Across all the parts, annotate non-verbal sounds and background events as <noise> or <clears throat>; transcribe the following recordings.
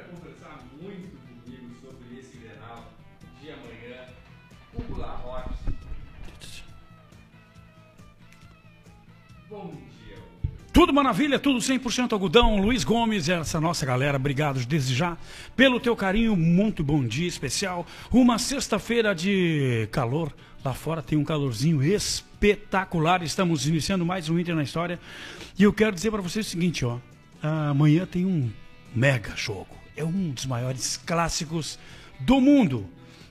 Para conversar muito comigo sobre esse Grenal de amanhã, Hugo Larroque. Bom dia. Tudo maravilha, tudo 100% algodão. Luiz Gomes, essa nossa galera, obrigado desde já pelo teu carinho. Muito bom dia especial. Uma sexta-feira de calor. Lá fora tem um calorzinho espetacular. Estamos iniciando mais um Inter na história. E eu quero dizer para vocês o seguinte, ó. Amanhã tem um mega jogo. É um dos maiores clássicos do mundo.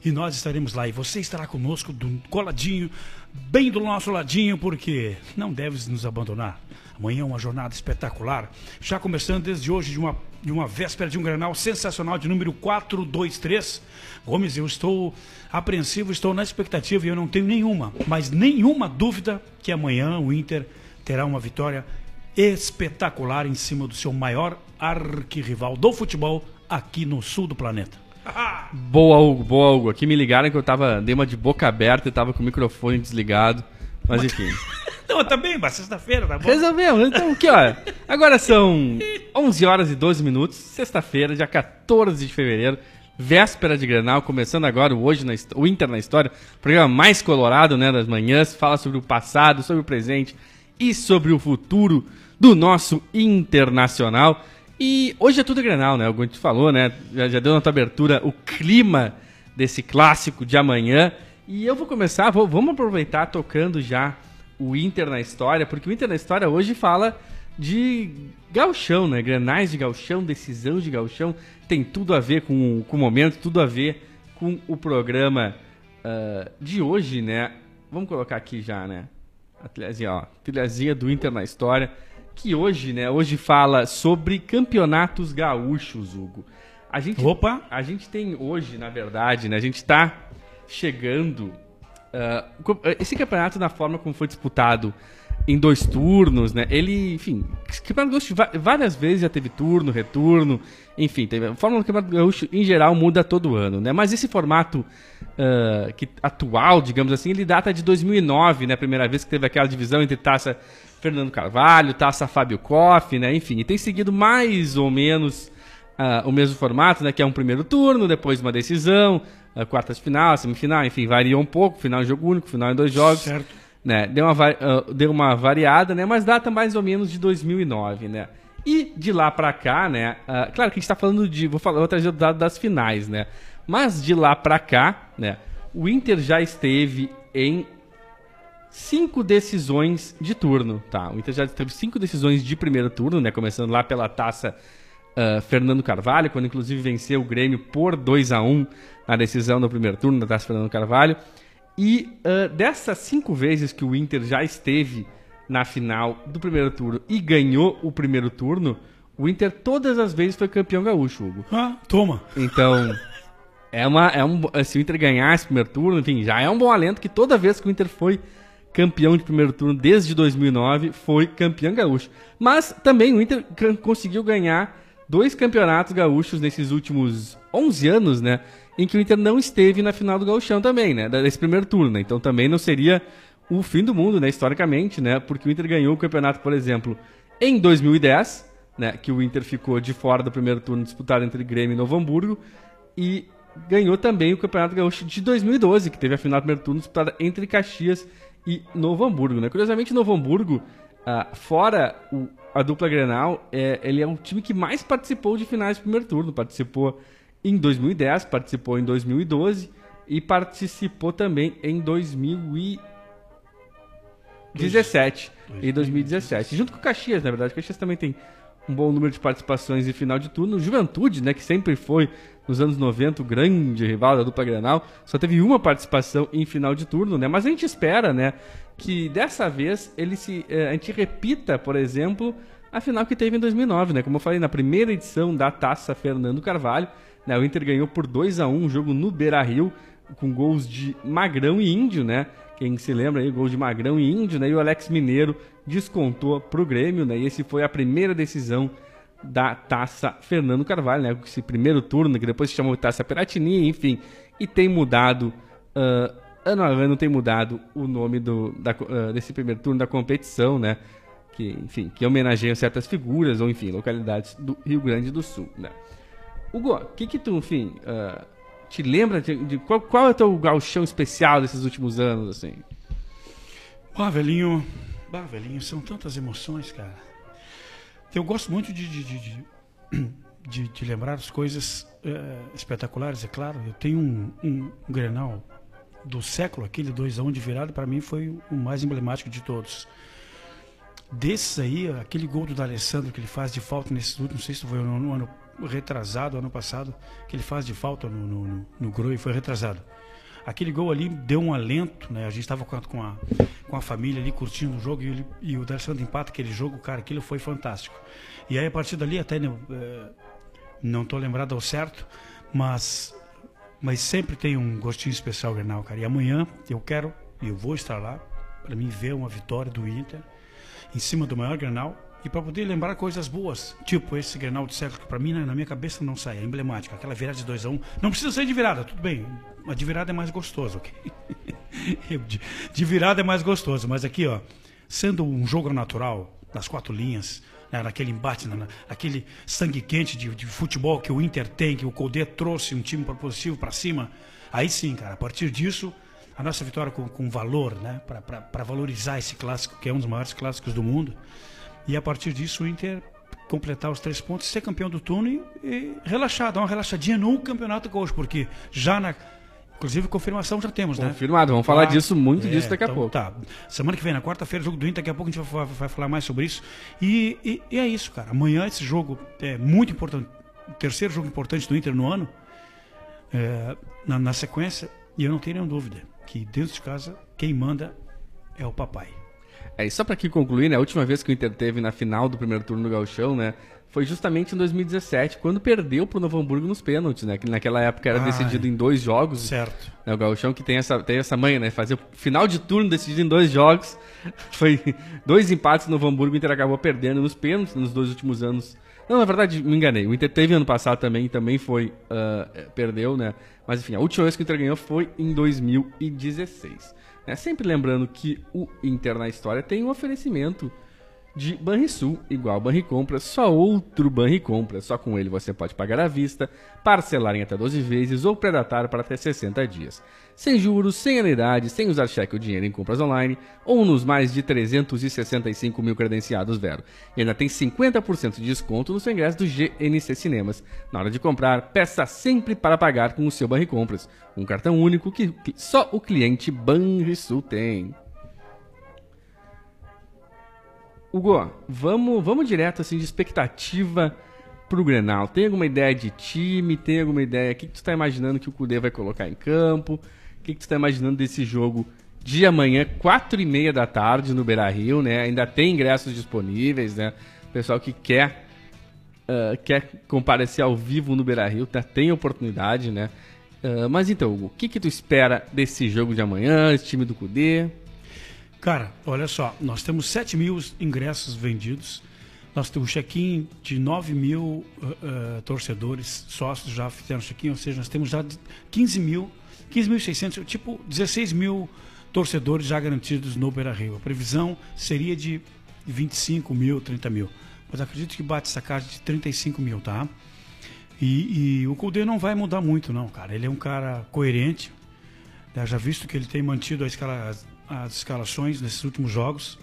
E nós estaremos lá. E você estará conosco, do, coladinho, bem do nosso ladinho, porque não deves nos abandonar. Amanhã é uma jornada espetacular. Já começando desde hoje, de uma, de uma véspera de um granal sensacional de número 423. Gomes, eu estou apreensivo, estou na expectativa e eu não tenho nenhuma, mas nenhuma dúvida que amanhã o Inter terá uma vitória espetacular em cima do seu maior arquirrival do futebol aqui no sul do planeta. <laughs> Boa, Hugo, boa, Hugo. Aqui me ligaram que eu tava, dei uma de boca aberta e tava com o microfone desligado. Mas enfim. <laughs> Não, tá bem, mas sexta-feira, tá bom? Resolvemos. Então, aqui, ó. Agora são 11 horas e 12 minutos, sexta-feira, dia 14 de fevereiro, véspera de Grenal, começando agora o Hoje na o Inter na História, programa mais colorado, né, das manhãs, fala sobre o passado, sobre o presente e sobre o futuro do nosso Internacional. E hoje é tudo Grenal, né? O gente falou, né? Já, já deu na tua abertura o clima desse clássico de amanhã. E eu vou começar, vou- vamos aproveitar tocando já o Inter na história, porque o Inter na história hoje fala de gauchão, né? Grenais de gauchão, decisão de gauchão, tem tudo a ver com, com o momento, tudo a ver com o programa ah, de hoje, né? Vamos colocar aqui já, né? A trilhazinha, ó, trilhazinha do Inter na história, que hoje, né? Hoje fala sobre campeonatos gaúchos, Hugo. A gente, Opa! a gente tem hoje, na verdade, né? A gente tá chegando. co- esse campeonato, na forma como foi disputado em dois turnos, né? Ele, enfim, campeonato gaúcho várias vezes já teve turno, retorno, enfim, teve, a forma do campeonato gaúcho em geral muda todo ano, né? Mas esse formato ah, que, atual, digamos assim, ele data de 2009, né? A primeira vez que teve aquela divisão entre taça Fernando Carvalho, taça Fábio Koff, né? Enfim, e tem seguido mais ou menos ah, o mesmo formato, né? Que é um primeiro turno, depois uma decisão, ah, quartas de final, semifinal, enfim, varia um pouco, final em jogo único, final em dois jogos. Certo. Né? Deu, uma, ah, deu uma variada, né? Mas data mais ou menos de 2009, né? E de lá pra cá, né? ah, claro que a gente tá falando de. Vou, falar, vou trazer o dado das finais, né? Mas de lá pra cá, né? O Inter já esteve em cinco decisões de turno, tá? O Inter já teve cinco decisões de primeiro turno, né? Começando lá pela taça ah, Fernando Carvalho, quando inclusive venceu o Grêmio por 2 a 1 na decisão do primeiro turno da taça Fernando Carvalho. E ah, dessas cinco vezes que o Inter já esteve na final do primeiro turno e ganhou o primeiro turno, o Inter todas as vezes foi campeão gaúcho, Hugo. Ah, toma. Então, é uma, é um, se o Inter ganhar esse primeiro turno, enfim, já é um bom alento que toda vez que o Inter foi campeão de primeiro turno desde 2009, foi campeão gaúcho. Mas também o Inter conseguiu ganhar dois campeonatos gaúchos nesses últimos 11 anos, né? Em que o Inter não esteve na final do gauchão também, né? Desse primeiro turno, né? Então também não seria o fim do mundo, né? Historicamente, né? Porque o Inter ganhou o campeonato, por exemplo, em 2010, né? Que o Inter ficou de fora do primeiro turno disputado entre Grêmio e Novo Hamburgo. E ganhou também o Campeonato Gaúcho de 2012, que teve a final do primeiro turno disputada entre Caxias e Novo Hamburgo. Né? Curiosamente, Novo Hamburgo, ah, fora o- a dupla Grenal, é, ele é o time que mais participou de finais do primeiro turno. Participou em 2010, participou em 2012 e participou também em 2017 e 2017. Junto com o Caxias, na verdade. O Caxias também tem um bom número de participações em final de turno. Juventude, né, que sempre foi nos anos 90 o grande rival da dupla Grenal, só teve uma participação em final de turno, né? Mas a gente espera, né, que dessa vez ele se eh, a gente repita, por exemplo, a final que teve em 2009, né? Como eu falei na primeira edição da Taça Fernando Carvalho, né? O Inter ganhou por 2 a 1 um jogo no Beira-Rio com gols de Magrão e Índio, né? Quem se lembra aí, gol de Magrão e Índio, né? E o Alex Mineiro descontou pro Grêmio, né? E esse foi a primeira decisão da Taça Fernando Carvalho, né? Esse primeiro turno, que depois se chamou Taça Peratini, enfim. E tem mudado, ah, ano a ano tem mudado o nome do, da ah, desse primeiro turno da competição, né? que, enfim, que homenageiam certas figuras ou, enfim, localidades do Rio Grande do Sul, né? Hugo, o que que tu, enfim, uh, te lembra de, de qual, qual, é o teu galchão especial desses últimos anos, assim? Ah, velhinho, ah, velhinho, são tantas emoções, cara. Eu gosto muito de, de, de, de, <clears throat> de lembrar as coisas é, espetaculares, é claro. Eu tenho um, um, um Grenal do século, aquele 2 a 1 um de virada, para mim foi o mais emblemático de todos. Desses aí, aquele gol do D'Alessandro que ele faz de falta nesse último, não sei se foi no, no ano retrasado, ano passado, que ele faz de falta no, no, no, no Groi, foi retrasado. Aquele gol ali deu um alento, né? A gente estava com a, com, a, família ali curtindo o jogo e, ele, e o D'Alessandro empata aquele jogo, cara, aquilo foi fantástico. E aí a partir dali até né, é, não estou lembrado ao certo, mas mas sempre tem um gostinho especial Grenal, cara. E amanhã eu quero eu vou estar lá para mim ver uma vitória do Inter em cima do maior Grenal e para poder lembrar coisas boas, tipo esse Grenal de século que para mim na minha cabeça não sai, é emblemático, aquela virada de 2 a 1. Um. Não precisa ser de virada, tudo bem. Mas de virada é mais gostoso, OK? <laughs> de, de virada é mais gostoso, mas aqui, ó, sendo um jogo natural, das quatro linhas, né, naquele embate, na, naquele sangue quente de, de, futebol que o Inter tem, que o Colde trouxe um time propositivo para cima. Aí sim, cara, a partir disso, a nossa vitória com, com valor, né, para valorizar esse clássico, que é um dos maiores clássicos do mundo. E a partir disso, o Inter completar os três pontos, ser campeão do turno e, e relaxar, dar uma relaxadinha no Campeonato Gaúcho, porque já na Inclusive, confirmação já temos, né? Confirmado, vamos falar ah, disso, muito é, disso daqui então, a pouco. Tá. Semana que vem, na quarta-feira, jogo do Inter, daqui a pouco a gente vai, vai falar mais sobre isso. E, e, e, é isso, cara. Amanhã esse jogo é muito importante. O terceiro jogo importante do Inter no ano, é, na, na sequência, e eu não tenho nenhuma dúvida que dentro de casa, quem manda é o papai. É, e só para aqui concluir, né, a última vez que o Inter teve na final do primeiro turno do Gauchão, né, foi justamente em 2017, quando perdeu pro Novo Hamburgo nos pênaltis, né? Que naquela época era ah, decidido em dois jogos. Certo. Né, o Gauchão que tem essa, tem essa manha, né? Fazer o final de turno decidido em dois jogos. <laughs> Foi dois empates no Novo Hamburgo, o Inter acabou perdendo nos pênaltis nos dois últimos anos. Não, na verdade, me enganei. O Inter teve ano passado também, também foi. Uh, perdeu, né? Mas enfim, a última vez que o Inter ganhou foi em 2016. Né? Sempre lembrando que o Inter na história tem um oferecimento de Banrisul, igual Banricompras, só outro Banricompras. Só com ele você pode pagar à vista, parcelar em até 12 vezes ou predatar para até 60 dias. Sem juros, sem anuidade, sem usar cheque ou dinheiro em compras online ou nos mais de 365 mil credenciados Vero. E ainda tem 50% de desconto no seu ingresso do GNC Cinemas. Na hora de comprar, peça sempre para pagar com o seu Banricompras, um cartão único que só o cliente Banrisul tem. Hugo, vamos, vamos direto assim de expectativa pro Grenal. Tem alguma ideia de time? Tem alguma ideia? O que, que tu está imaginando que o Cudê vai colocar em campo? O que, que tu está imaginando desse jogo de amanhã, quatro e meia da tarde no Beira Rio, né? Ainda tem ingressos disponíveis, né? Pessoal que quer uh, quer comparecer ao vivo no Beira Rio, tá? tem oportunidade, né? Uh, mas então, Hugo, o que, que tu espera desse jogo de amanhã, esse time do Cudê? Cara, olha só, nós temos 7 mil ingressos vendidos, nós temos um check-in de 9 mil uh, uh, torcedores, sócios já fizeram check-in, ou seja, nós temos já 15 mil, 15.600, tipo 16 mil torcedores já garantidos no Beira Rio. A previsão seria de 25 mil, 30 mil. Mas acredito que bate essa casa de 35 mil, tá? E, e o Colde não vai mudar muito, não, cara. Ele é um cara coerente. Né? Já visto que ele tem mantido a escala, as escalações nesses últimos jogos.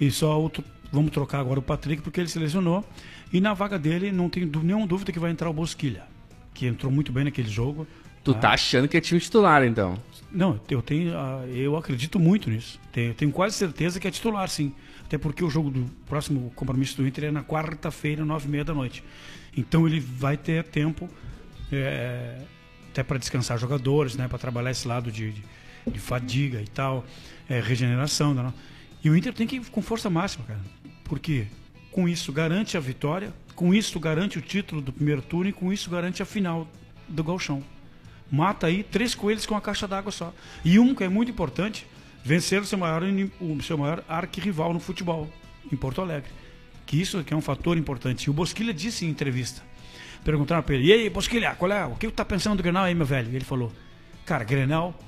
E só outro, vamos trocar agora o Patrick porque ele selecionou. E na vaga dele não tenho nenhuma dúvida que vai entrar o Bosquilha, que entrou muito bem naquele jogo. Tu tá, tá achando que é time titular, então? Não, eu tenho, ah, eu acredito muito nisso. Tenho, tenho quase certeza que é titular, sim. Até porque o jogo do próximo compromisso do Inter é na quarta-feira, nove e meia da noite. Então ele vai ter tempo é, até para descansar jogadores, né, para trabalhar esse lado de, de, de fadiga e tal é, regeneração. Né? E o Inter tem que ir com força máxima, cara. Porque com isso garante a vitória, com isso garante o título do primeiro turno e com isso garante a final do Galchão. Mata aí três coelhos com a caixa d'água só. E um que é muito importante, vencer o seu maior, o seu maior arquirrival no futebol, em Porto Alegre. Que isso que é um fator importante. E o Bosquilha disse em entrevista. Perguntaram para ele, e aí, Bosquilha, qual é? O que tu tá pensando do Grenal aí, meu velho? E ele falou, cara, Grenal,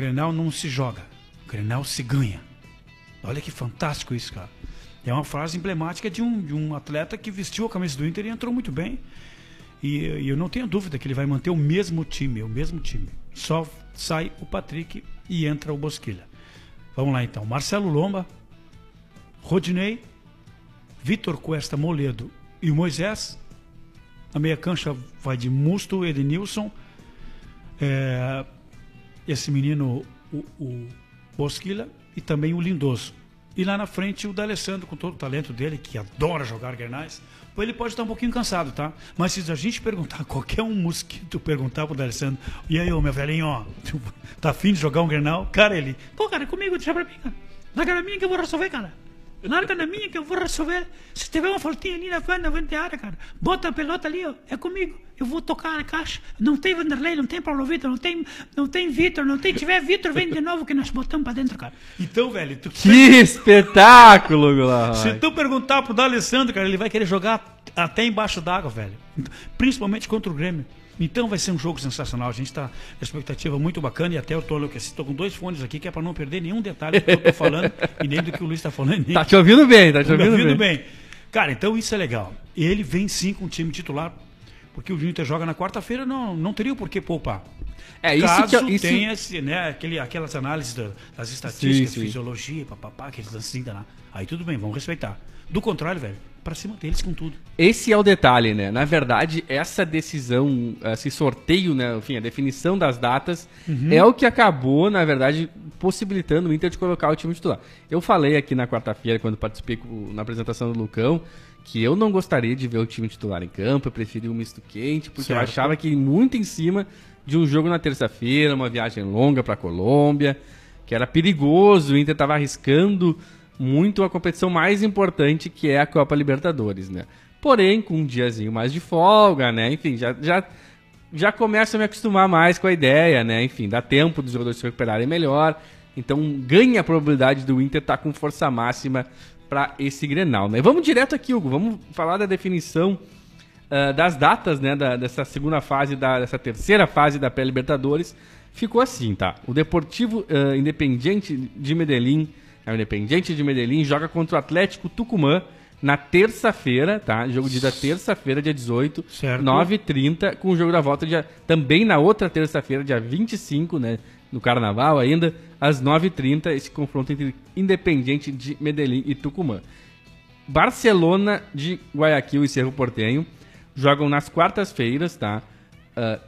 Grenal não se joga, Grenal se ganha. Olha que fantástico isso, cara. É uma frase emblemática de um, de um atleta que vestiu a camisa do Inter e entrou muito bem. E, e eu não tenho dúvida que ele vai manter o mesmo time, o mesmo time. Só sai o Patrick e entra o Bosquilha. Vamos lá então. Marcelo Lomba, Rodinei, Vitor Cuesta Moledo e o Moisés. A meia cancha vai de Musto, Edenilson. É, esse menino, o, o Bosquilha, e também o Lindoso. E lá na frente o D'Alessandro, com todo o talento dele, que adora jogar Guernais. Ele pode estar um pouquinho cansado, tá? Mas se a gente perguntar, <laughs> qualquer um mosquito perguntar pro D'Alessandro, e aí, ô meu velhinho, ó, tá afim de jogar um Grenal? Cara, ele, pô, cara, comigo, deixa pra mim, cara. Na minha que eu vou resolver, cara. Larga na minha que eu vou resolver. Se tiver uma faltinha ali na frente, na frente da área, cara, bota a pelota ali, ó, é comigo. Eu vou tocar a caixa. Não tem Vanderlei, não tem Paulo Vitor, não tem, não tem Vitor, não tem. Tiver Vitor, vem de novo que nós botamos pra dentro, cara. Então, velho, tu. Que espetáculo, Goulart. Se tu perguntar pro D'Alessandro, cara, ele vai querer jogar até embaixo d'água, velho. Principalmente contra o Grêmio. Então vai ser um jogo sensacional. A gente está com expectativa muito bacana e até eu tô enlouquecido. Estou com dois fones aqui que é para não perder nenhum detalhe do que eu tô falando e nem do que o Luiz está falando. Tá te ouvindo bem, tá te ouvindo, ouvindo bem. bem. Cara, então isso é legal. Ele vem sim com o time titular, porque o Inter joga na quarta-feira, não, não teria por que poupar. É isso Caso que isso... tenha esse, né, aquele, aquelas análises da- das estatísticas, Sim, sim. fisiologia, papapá, aqueles assim, lá. Aí tudo bem, vamos respeitar. Do contrário, velho, pra cima deles com tudo. Esse é o detalhe, né? Na verdade, essa decisão, esse sorteio, né? Enfim, a definição das datas é o que acabou, na verdade, possibilitando o Inter de colocar o time titular. Eu falei aqui na quarta-feira, quando participei na apresentação do Lucão, que eu não gostaria de ver o time titular em campo, eu preferia um misto quente, porque eu Certo. achava que muito em cima de um jogo na terça-feira, uma viagem longa para Colômbia, que era perigoso, o Inter estava arriscando muito a competição mais importante que é a Copa Libertadores, né? Porém, com um diazinho mais de folga, né? Enfim, já, já, já começo a me acostumar mais com a ideia, né? Enfim, dá tempo dos jogadores se recuperarem melhor. Então ganha a probabilidade do Inter estar com força máxima para esse Grenal, né? Vamos direto aqui, Hugo. Vamos falar da definição ah, das datas, né? da- dessa segunda fase, da, dessa terceira fase da pré-Libertadores. Ficou assim, tá? O Deportivo ah, Independiente de Medellín, o Independiente de Medellín, joga contra o Atlético Tucumã na terça-feira, tá? Jogo de da terça-feira, dia 18, Certo. 9h30, com o jogo da volta dia, também na outra terça-feira, dia 25, né? No Carnaval ainda, às 9h30, esse confronto entre Independiente de Medellín e Tucumã. Barcelona de Guayaquil e Cerro Portenho jogam nas quartas-feiras, tá? Ah,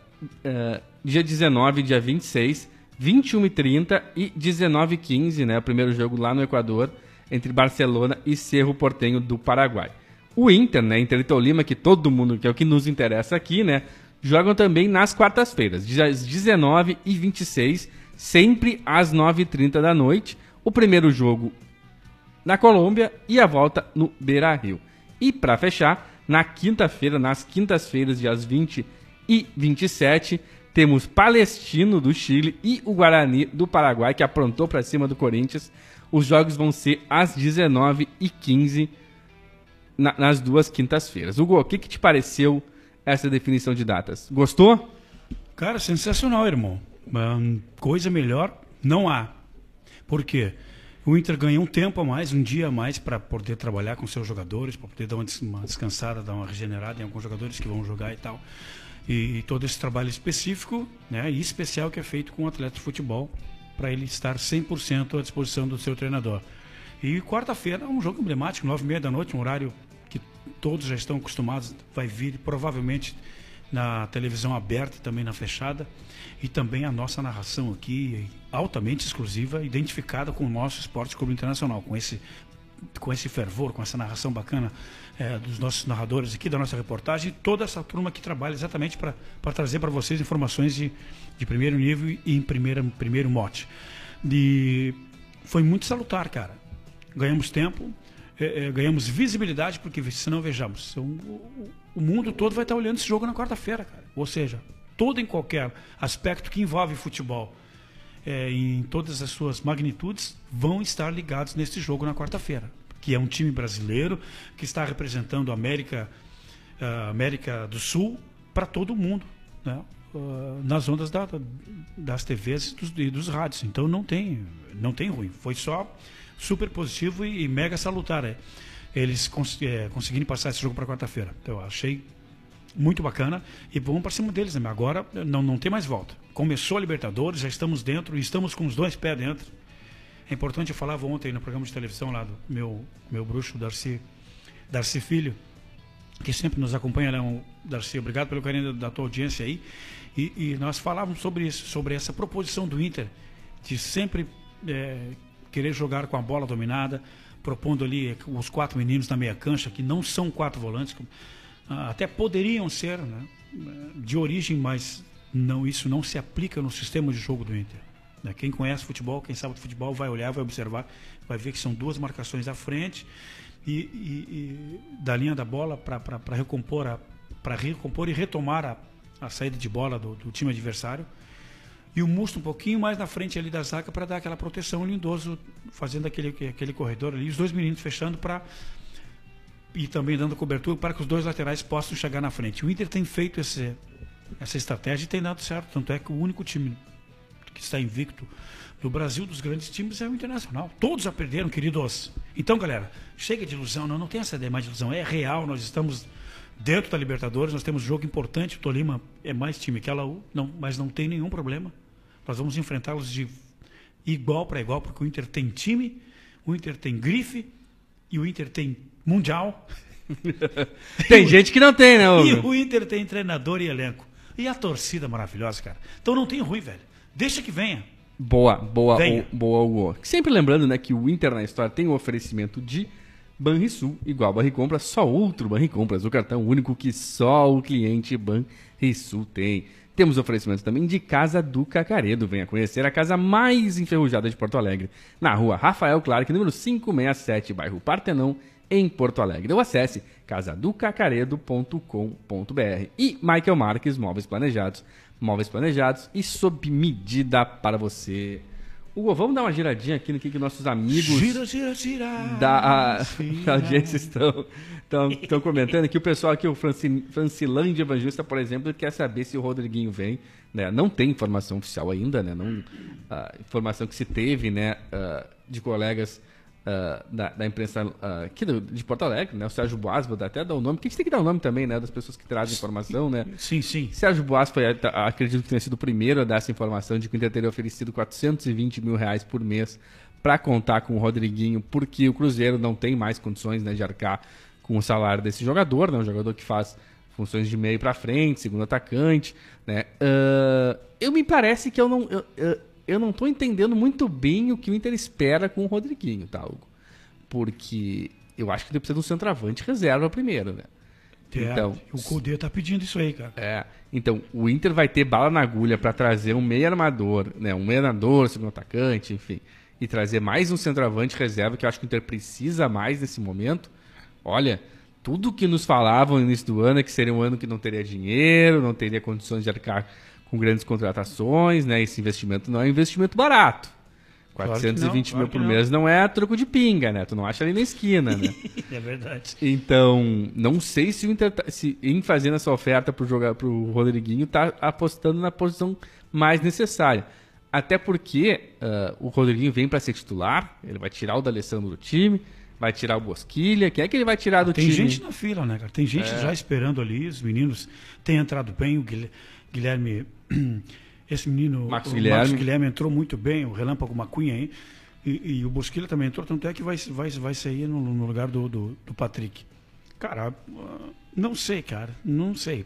ah, dia 19, dia 26, 21 e 30 e 19 e 15, né? O primeiro jogo lá no Equador, entre Barcelona e Cerro Portenho do Paraguai. O Inter, né? Inter e Tolima, que todo mundo, que é o que nos interessa aqui, né? Jogam também nas quartas-feiras, dias 19 e 26, sempre às 9h30 da noite. O primeiro jogo na Colômbia e a volta no Beira Rio. E para fechar, na quinta-feira, nas quintas-feiras, dias 20 e 27, temos Palestino do Chile e o Guarani do Paraguai, que aprontou para cima do Corinthians. Os jogos vão ser às 19h15 na- nas duas quintas-feiras. Hugo, o que, que te pareceu essa definição de datas? Gostou? Cara, sensacional, irmão. Hum, coisa melhor não há. Por quê? O Inter ganha um tempo a mais, um dia a mais para poder trabalhar com seus jogadores, para poder dar uma descansada, dar uma regenerada em alguns jogadores que vão jogar e tal. E, todo esse trabalho específico né, e especial que é feito com o atleta de futebol para ele estar 100% à disposição do seu treinador. E quarta-feira é um jogo emblemático, nove e meia da noite, um horário que todos já estão acostumados, vai vir provavelmente na televisão aberta e também na fechada. E também a nossa narração aqui, altamente exclusiva, identificada com o nosso Esporte Clube Internacional, com esse, com esse fervor, com essa narração bacana eh, dos nossos narradores aqui, da nossa reportagem, toda essa turma que trabalha exatamente para trazer para vocês informações de, de primeiro nível e em primeira, primeiro mote. De, foi muito salutar, cara. Ganhamos tempo, eh, eh, ganhamos visibilidade, porque senão vejamos, o, o- mundo todo vai estar olhando esse jogo na quarta-feira, cara. Ou seja, todo em qualquer aspecto que envolve futebol, eh, em todas as suas magnitudes, vão estar ligados nesse jogo na quarta-feira. Que é um time brasileiro que está representando a América, América do Sul para todo mundo. Né? uh, nas ondas da, das TVs e dos, e dos rádios. Então não tem, não tem ruim. Foi só super positivo e, e mega salutar. É. Eles cons é, conseguirem passar esse jogo para quarta-feira. Então, eu achei muito bacana e vamos para cima deles. Né? Agora não, não tem mais volta. Começou a Libertadores, já estamos dentro e estamos com os dois pés dentro. É importante, eu falava ontem no programa de televisão lá do meu, meu bruxo, Darcy, Darcy Filho, que sempre nos acompanha, né? Darcy, obrigado pelo carinho da, tua audiência aí. E, e, nós falávamos sobre isso, sobre essa proposição do Inter, de sempre é, querer jogar com a bola dominada, propondo ali os quatro meninos na meia cancha, que não são quatro volantes, ah, até poderiam ser né, de origem, mas não isso não se aplica no sistema de jogo do Inter. Né? Quem conhece futebol, quem sabe futebol, vai olhar, vai observar, vai ver que são duas marcações à frente e, e, e da linha da bola para recompor, para recompor e retomar a, a saída de bola do, do, time adversário. E o Musto um pouquinho mais na frente ali da zaga para dar aquela proteção lindoso, fazendo aquele, aquele corredor ali, os dois meninos fechando para e também dando cobertura para que os dois laterais possam chegar na frente. O Inter tem feito esse, essa estratégia e tem dado certo. Tanto é que o único time que está invicto no Brasil dos grandes times é o Internacional. Todos a perderam, queridos. Então, galera, chega de ilusão, não, não tem essa ideia mais de ilusão. É real, nós estamos dentro da Libertadores, nós temos um jogo importante. O Tolima é mais time que a Laú, não, mas não tem nenhum problema. Nós vamos enfrentá-los de igual para igual, porque o Inter tem time, o Inter tem grife e o Inter tem mundial. <laughs> tem gente que não tem, né? E o Inter tem treinador e elenco. E a torcida maravilhosa, cara. Então não tem ruim, velho. Deixa que venha. Boa, boa, venha. O, boa, Hugo. Sempre lembrando, né, que o Inter na história tem o um oferecimento de Banrisul, igual Banricompras, só outro Banricompras, o cartão único que só o cliente Banrisul tem. Temos oferecimento também de Casa do Cacaredo. Venha conhecer a casa mais enferrujada de Porto Alegre, na rua Rafael Clark, número 567, bairro Partenão, em Porto Alegre. Ou acesse casaducacaredo.com.br. E Michael Marques, móveis planejados. Móveis planejados e sob medida para você. Hugo, vamos dar uma giradinha aqui no que, que nossos amigos gira, gira, gira, da, a, da audiência estão, estão, estão comentando aqui. O pessoal aqui, o Francilândia Evangelista, por exemplo, quer saber se o Rodriguinho vem. Né? Não tem informação oficial ainda, né? Não, a informação que se teve né, uh, de colegas Uh, da, da, imprensa uh, aqui do, de Porto Alegre, né? O Sérgio Boas, vou até dar o nome, porque a gente tem que dar o nome também, né? Das pessoas que trazem informação, né? Sim, sim. Sérgio Boas foi, acredito que tenha sido o primeiro a dar essa informação de que o Inter teria oferecido 420 mil reais por mês para contar com o Rodriguinho, porque o Cruzeiro não tem mais condições né, de arcar com o salário desse jogador, né? Um jogador que faz funções de meio para frente, segundo atacante, né? Uh, eu me parece que eu não... Eu, eu, eu não estou entendendo muito bem o que o Inter espera com o Rodriguinho, tá, Hugo? Porque eu acho que ele precisa de um centroavante reserva primeiro, né? É, então, o Cudê tá pedindo isso aí, cara. É. Então, o Inter vai ter bala na agulha para trazer um meio armador, né? Um meio armador, segundo atacante, enfim. E trazer mais um centroavante reserva, que eu acho que o Inter precisa mais nesse momento. Olha, tudo que nos falavam no início do ano é que seria um ano que não teria dinheiro, não teria condições de arcar com grandes contratações, né? Esse investimento não é um investimento barato. 420 claro mil por mês não. não é troco de pinga, né? Tu não acha ali na esquina, né? <laughs> é verdade. Então, não sei se, o Inter, tá, se em fazendo essa oferta pro, jogar, pro Rodriguinho tá apostando na posição mais necessária. Até porque uh, o Rodriguinho vem para ser titular, ele vai tirar o D'Alessandro do time, vai tirar o Bosquilha, quem é que ele vai tirar do Tem time? Tem gente na fila, né, cara? Tem gente é. já esperando ali, os meninos têm entrado bem, o Guilherme <clears throat> esse menino, Marcos Guilherme. Marcos Guilherme entrou muito bem, o Relâmpago Macunha aí, e, e o Bosquilha também entrou, tanto é que vai, vai, vai sair no, no lugar do, do, do, Patrick. Cara, não sei, cara, não sei.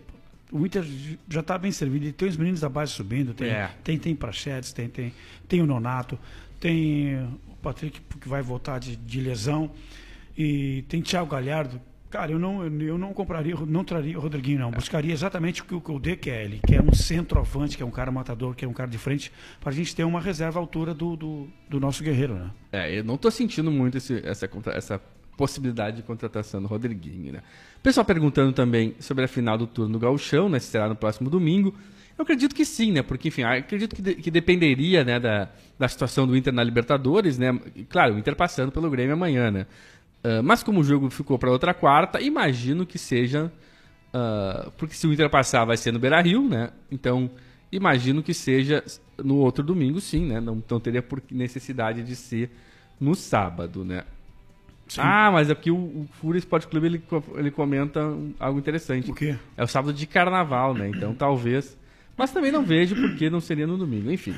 O Inter já está bem servido, tem os meninos da base subindo, tem, é. tem, tem Prachetes, tem, tem, tem o Nonato, tem o Patrick que vai voltar de, de lesão, e tem Thiago Galhardo, Cara, eu não, eu não compraria, não traria o Rodriguinho, não. Buscaria exatamente o que o Cudê quer. Ele quer um centroavante, que é um cara matador, que é um cara de frente, para a gente ter uma reserva à altura do, do, do nosso guerreiro, né? É, eu não estou sentindo muito esse, essa, essa possibilidade de contratação do Rodriguinho, né? Pessoal perguntando também sobre a final do turno do Gauchão, né? Se será no próximo domingo. Eu acredito que sim, né? Porque, enfim, acredito que, de, que dependeria né, da, da situação do Inter na Libertadores, né? E, claro, o Inter passando pelo Grêmio amanhã, né? Ah, mas como o jogo ficou para outra quarta, imagino que seja ah, porque se o Inter passar vai ser no Beira-Rio, né? Então, imagino que seja no outro domingo, sim, né? Não, não teria por necessidade de ser no sábado, né? Sim. Ah, mas aqui o, o Fúria Esporte Clube ele, ele comenta algo interessante. O quê? É o sábado de carnaval, né? Então talvez. Mas também não vejo por que não seria no domingo. Enfim,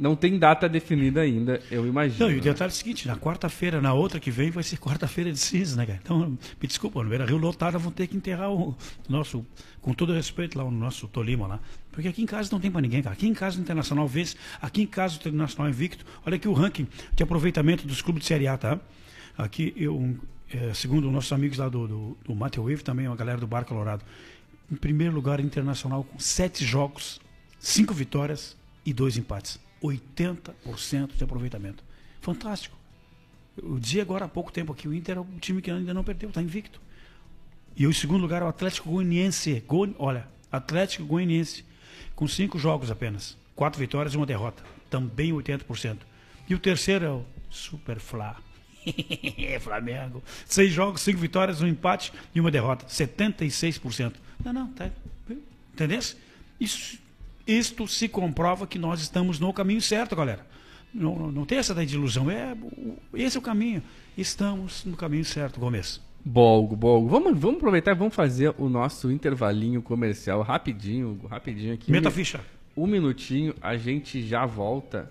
não tem data definida ainda, eu imagino. Não, e o né? detalhe é o seguinte, na quarta-feira, na outra que vem, vai ser quarta-feira de cinza, né, cara? Então, me desculpa, no Beira Rio lotado vão ter que enterrar o nosso, com todo respeito lá, o nosso Tolima lá. Porque aqui em casa não tem pra ninguém, cara. Aqui em casa o Internacional vence, aqui em casa o Internacional é invicto. Olha aqui o ranking de aproveitamento dos clubes de Série A, tá? Aqui, eu, é, segundo nossos amigos lá do, do, do Matthew Wave, também a galera do Bar Colorado. Em primeiro lugar, Internacional com sete jogos, cinco vitórias e dois empates. 80% de aproveitamento. Fantástico. Eu dizia agora há pouco tempo aqui, o Inter é o time que ainda não perdeu, está invicto. E o segundo lugar é o Atlético Goianiense. Go- olha, Atlético Goianiense, com cinco jogos apenas. Quatro vitórias e uma derrota. Também 80%. E o terceiro é o Super Fla. <laughs> Flamengo. Seis jogos, cinco vitórias, um empate e uma derrota. 76%. Não, não, tá. Entendeu? Isso, isto se comprova que nós estamos no caminho certo, galera. Não, não- não tem essa daí de ilusão. É, esse é o caminho. Estamos no caminho certo, Gomes. Bolgo, Bolgo. Vamos, vamos aproveitar e vamos fazer o nosso intervalinho comercial rapidinho, rapidinho aqui. Meta ficha. Um minutinho, a gente já volta.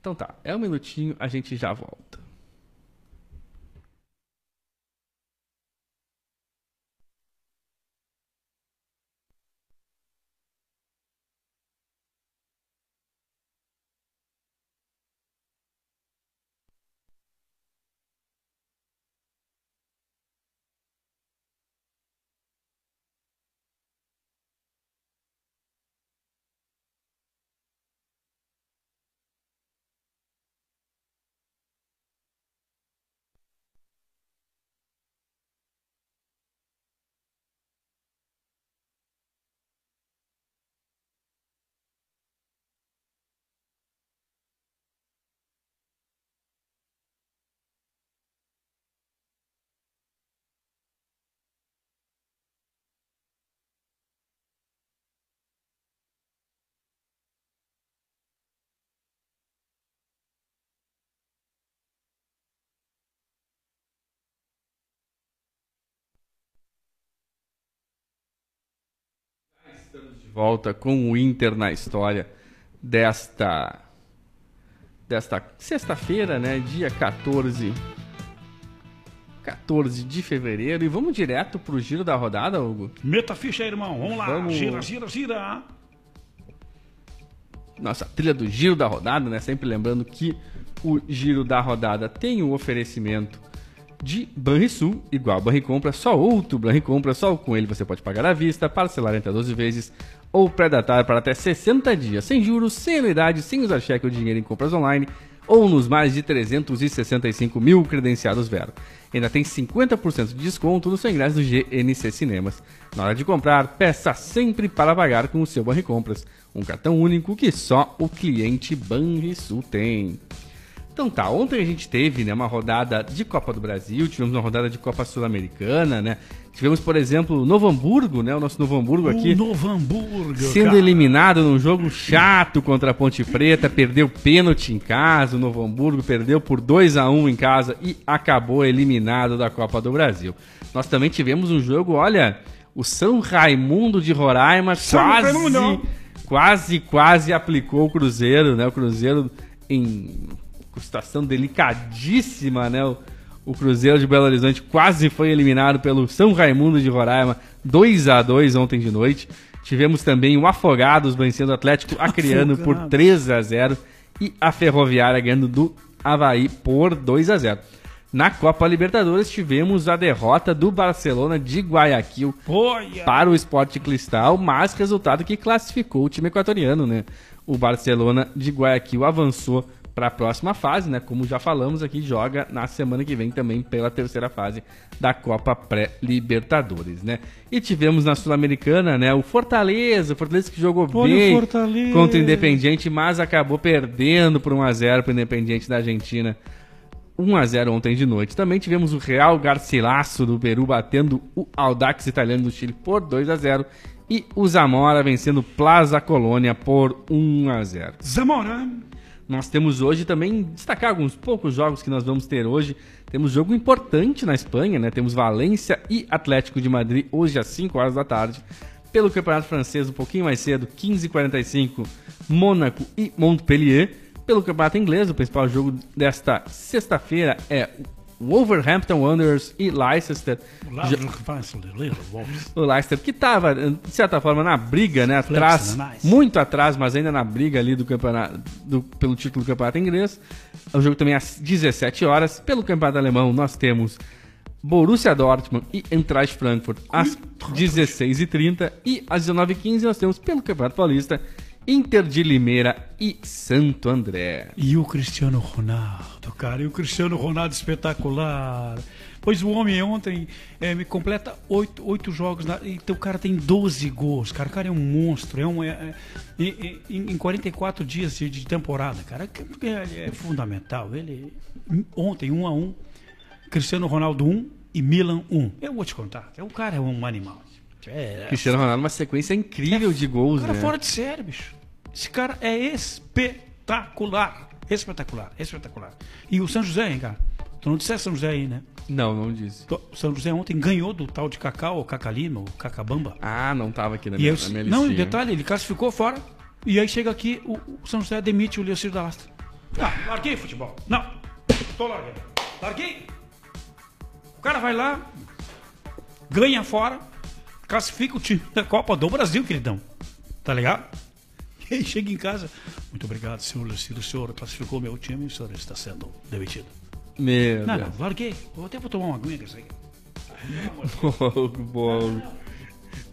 Então tá, é um minutinho, a gente já volta. Estamos de volta com o Inter na história desta desta sexta-feira, né, dia 14 14 de fevereiro e vamos direto pro giro da rodada, Hugo. Meta ficha irmão. Vamos lá. Vamos. Gira, gira, gira. nossa trilha do giro da rodada, né? Sempre lembrando que o giro da rodada tem o oferecimento de Banrisul, igual Banricompra, só outro Banricompra, só com ele você pode pagar à vista, parcelar em até 12 vezes ou pré-datar para até 60 dias, sem juros, sem anuidade, sem usar cheque ou dinheiro em compras online ou nos mais de 365 mil credenciados Vero. Ainda tem 50% de desconto no seu ingresso do GNC Cinemas. Na hora de comprar, peça sempre para pagar com o seu Banricompras, um cartão único que só o cliente Banrisul tem. Então tá, ontem a gente teve né, uma rodada de Copa do Brasil, tivemos uma rodada de Copa Sul-Americana, né? Tivemos, por exemplo, Novo Hamburgo, né? O nosso Novo Hamburgo aqui O Novo Hamburgo. sendo cara. eliminado num jogo chato contra a Ponte Preta, perdeu pênalti em casa, o Novo Hamburgo perdeu por 2 a 1 em casa e acabou eliminado da Copa do Brasil. Nós também tivemos um jogo, olha, o São Raimundo de Roraima São quase, Raimundo! quase, quase aplicou o Cruzeiro, né? O Cruzeiro em situação delicadíssima, né? O, o Cruzeiro de Belo Horizonte quase foi eliminado pelo São Raimundo de Roraima, 2 a 2 ontem de noite. Tivemos também o Afogados vencendo o Atlético <laughs> Acreano por Afogados. 3 a 0 e a Ferroviária ganhando do Havaí por 2 a 0. Na Copa Libertadores tivemos a derrota do Barcelona de Guayaquil Olha. para o Sport Cristal, mas resultado que classificou o time equatoriano, né? O Barcelona de Guayaquil avançou para a próxima fase, né? Como já falamos aqui, joga na semana que vem também pela terceira fase da Copa Pré-Libertadores, né? E tivemos na Sul-Americana, né? O Fortaleza, o Fortaleza que jogou o bem Fortaleza. contra o Independiente, mas acabou perdendo por 1 a 0 para o Independiente da Argentina 1 a 0 ontem de noite. Também tivemos o Real Garcilasso do Peru batendo o Audax italiano do Chile por 2 a 0 e o Zamora vencendo Plaza Colônia por 1 a 0. Zamora. Nós temos hoje também destacar alguns poucos jogos que nós vamos ter hoje. Temos jogo importante na Espanha, né? Temos Valência e Atlético de Madrid hoje às 5 horas da tarde. Pelo Campeonato Francês, um pouquinho mais cedo, 15h45, Mônaco e Montpellier. Pelo Campeonato Inglês, o principal jogo desta sexta-feira é Wolverhampton Wanderers e Leicester. O Leicester que estava, de certa forma, na briga, né? Atrás, muito atrás, mas ainda na briga ali do campeonato, do, pelo título do campeonato inglês. O jogo também às 17 horas. Pelo campeonato alemão, nós temos Borussia Dortmund e Eintracht Frankfurt às 16h30. E às 19h15 nós temos, pelo campeonato paulista, Inter de Limeira e Santo André. E o Cristiano Ronaldo, cara, e o Cristiano Ronaldo espetacular. Pois o homem ontem é, me completa oito, oito jogos, na, então o cara tem 12 gols, cara, o cara é um monstro, é um, é, é, é, em 44 dias de, de temporada, cara, é, é, fundamental. Ele ontem um a um, Cristiano Ronaldo um e Milan um. Eu vou te contar, o cara é um animal. É, Cristiano Ronaldo uma sequência incrível de gols, cara né? fora de série, bicho. Esse cara é espetacular. Espetacular, espetacular. E o São José, hein, cara? Tu não disseste São José aí, né? Não, não disse. O São José ontem ganhou do tal de Cacau, ou Cacalima, ou Cacabamba. Ah, não tava aqui na minha, eu, na minha Não, detalhe, ele classificou fora. E aí chega aqui, o, o São José demite o Leocir da Lastra. Ah, larguei futebol. Não, tô largando. Larguei. O cara vai lá, ganha fora, classifica o time da Copa do Brasil, queridão. Tá ligado? <laughs> E chega em casa. Muito obrigado, senhor Lucílio. O senhor classificou meu time e o senhor está sendo demitido. Meu não, Deus. não, larguei. Eu até vou tomar uma aguinha com isso aí. bom.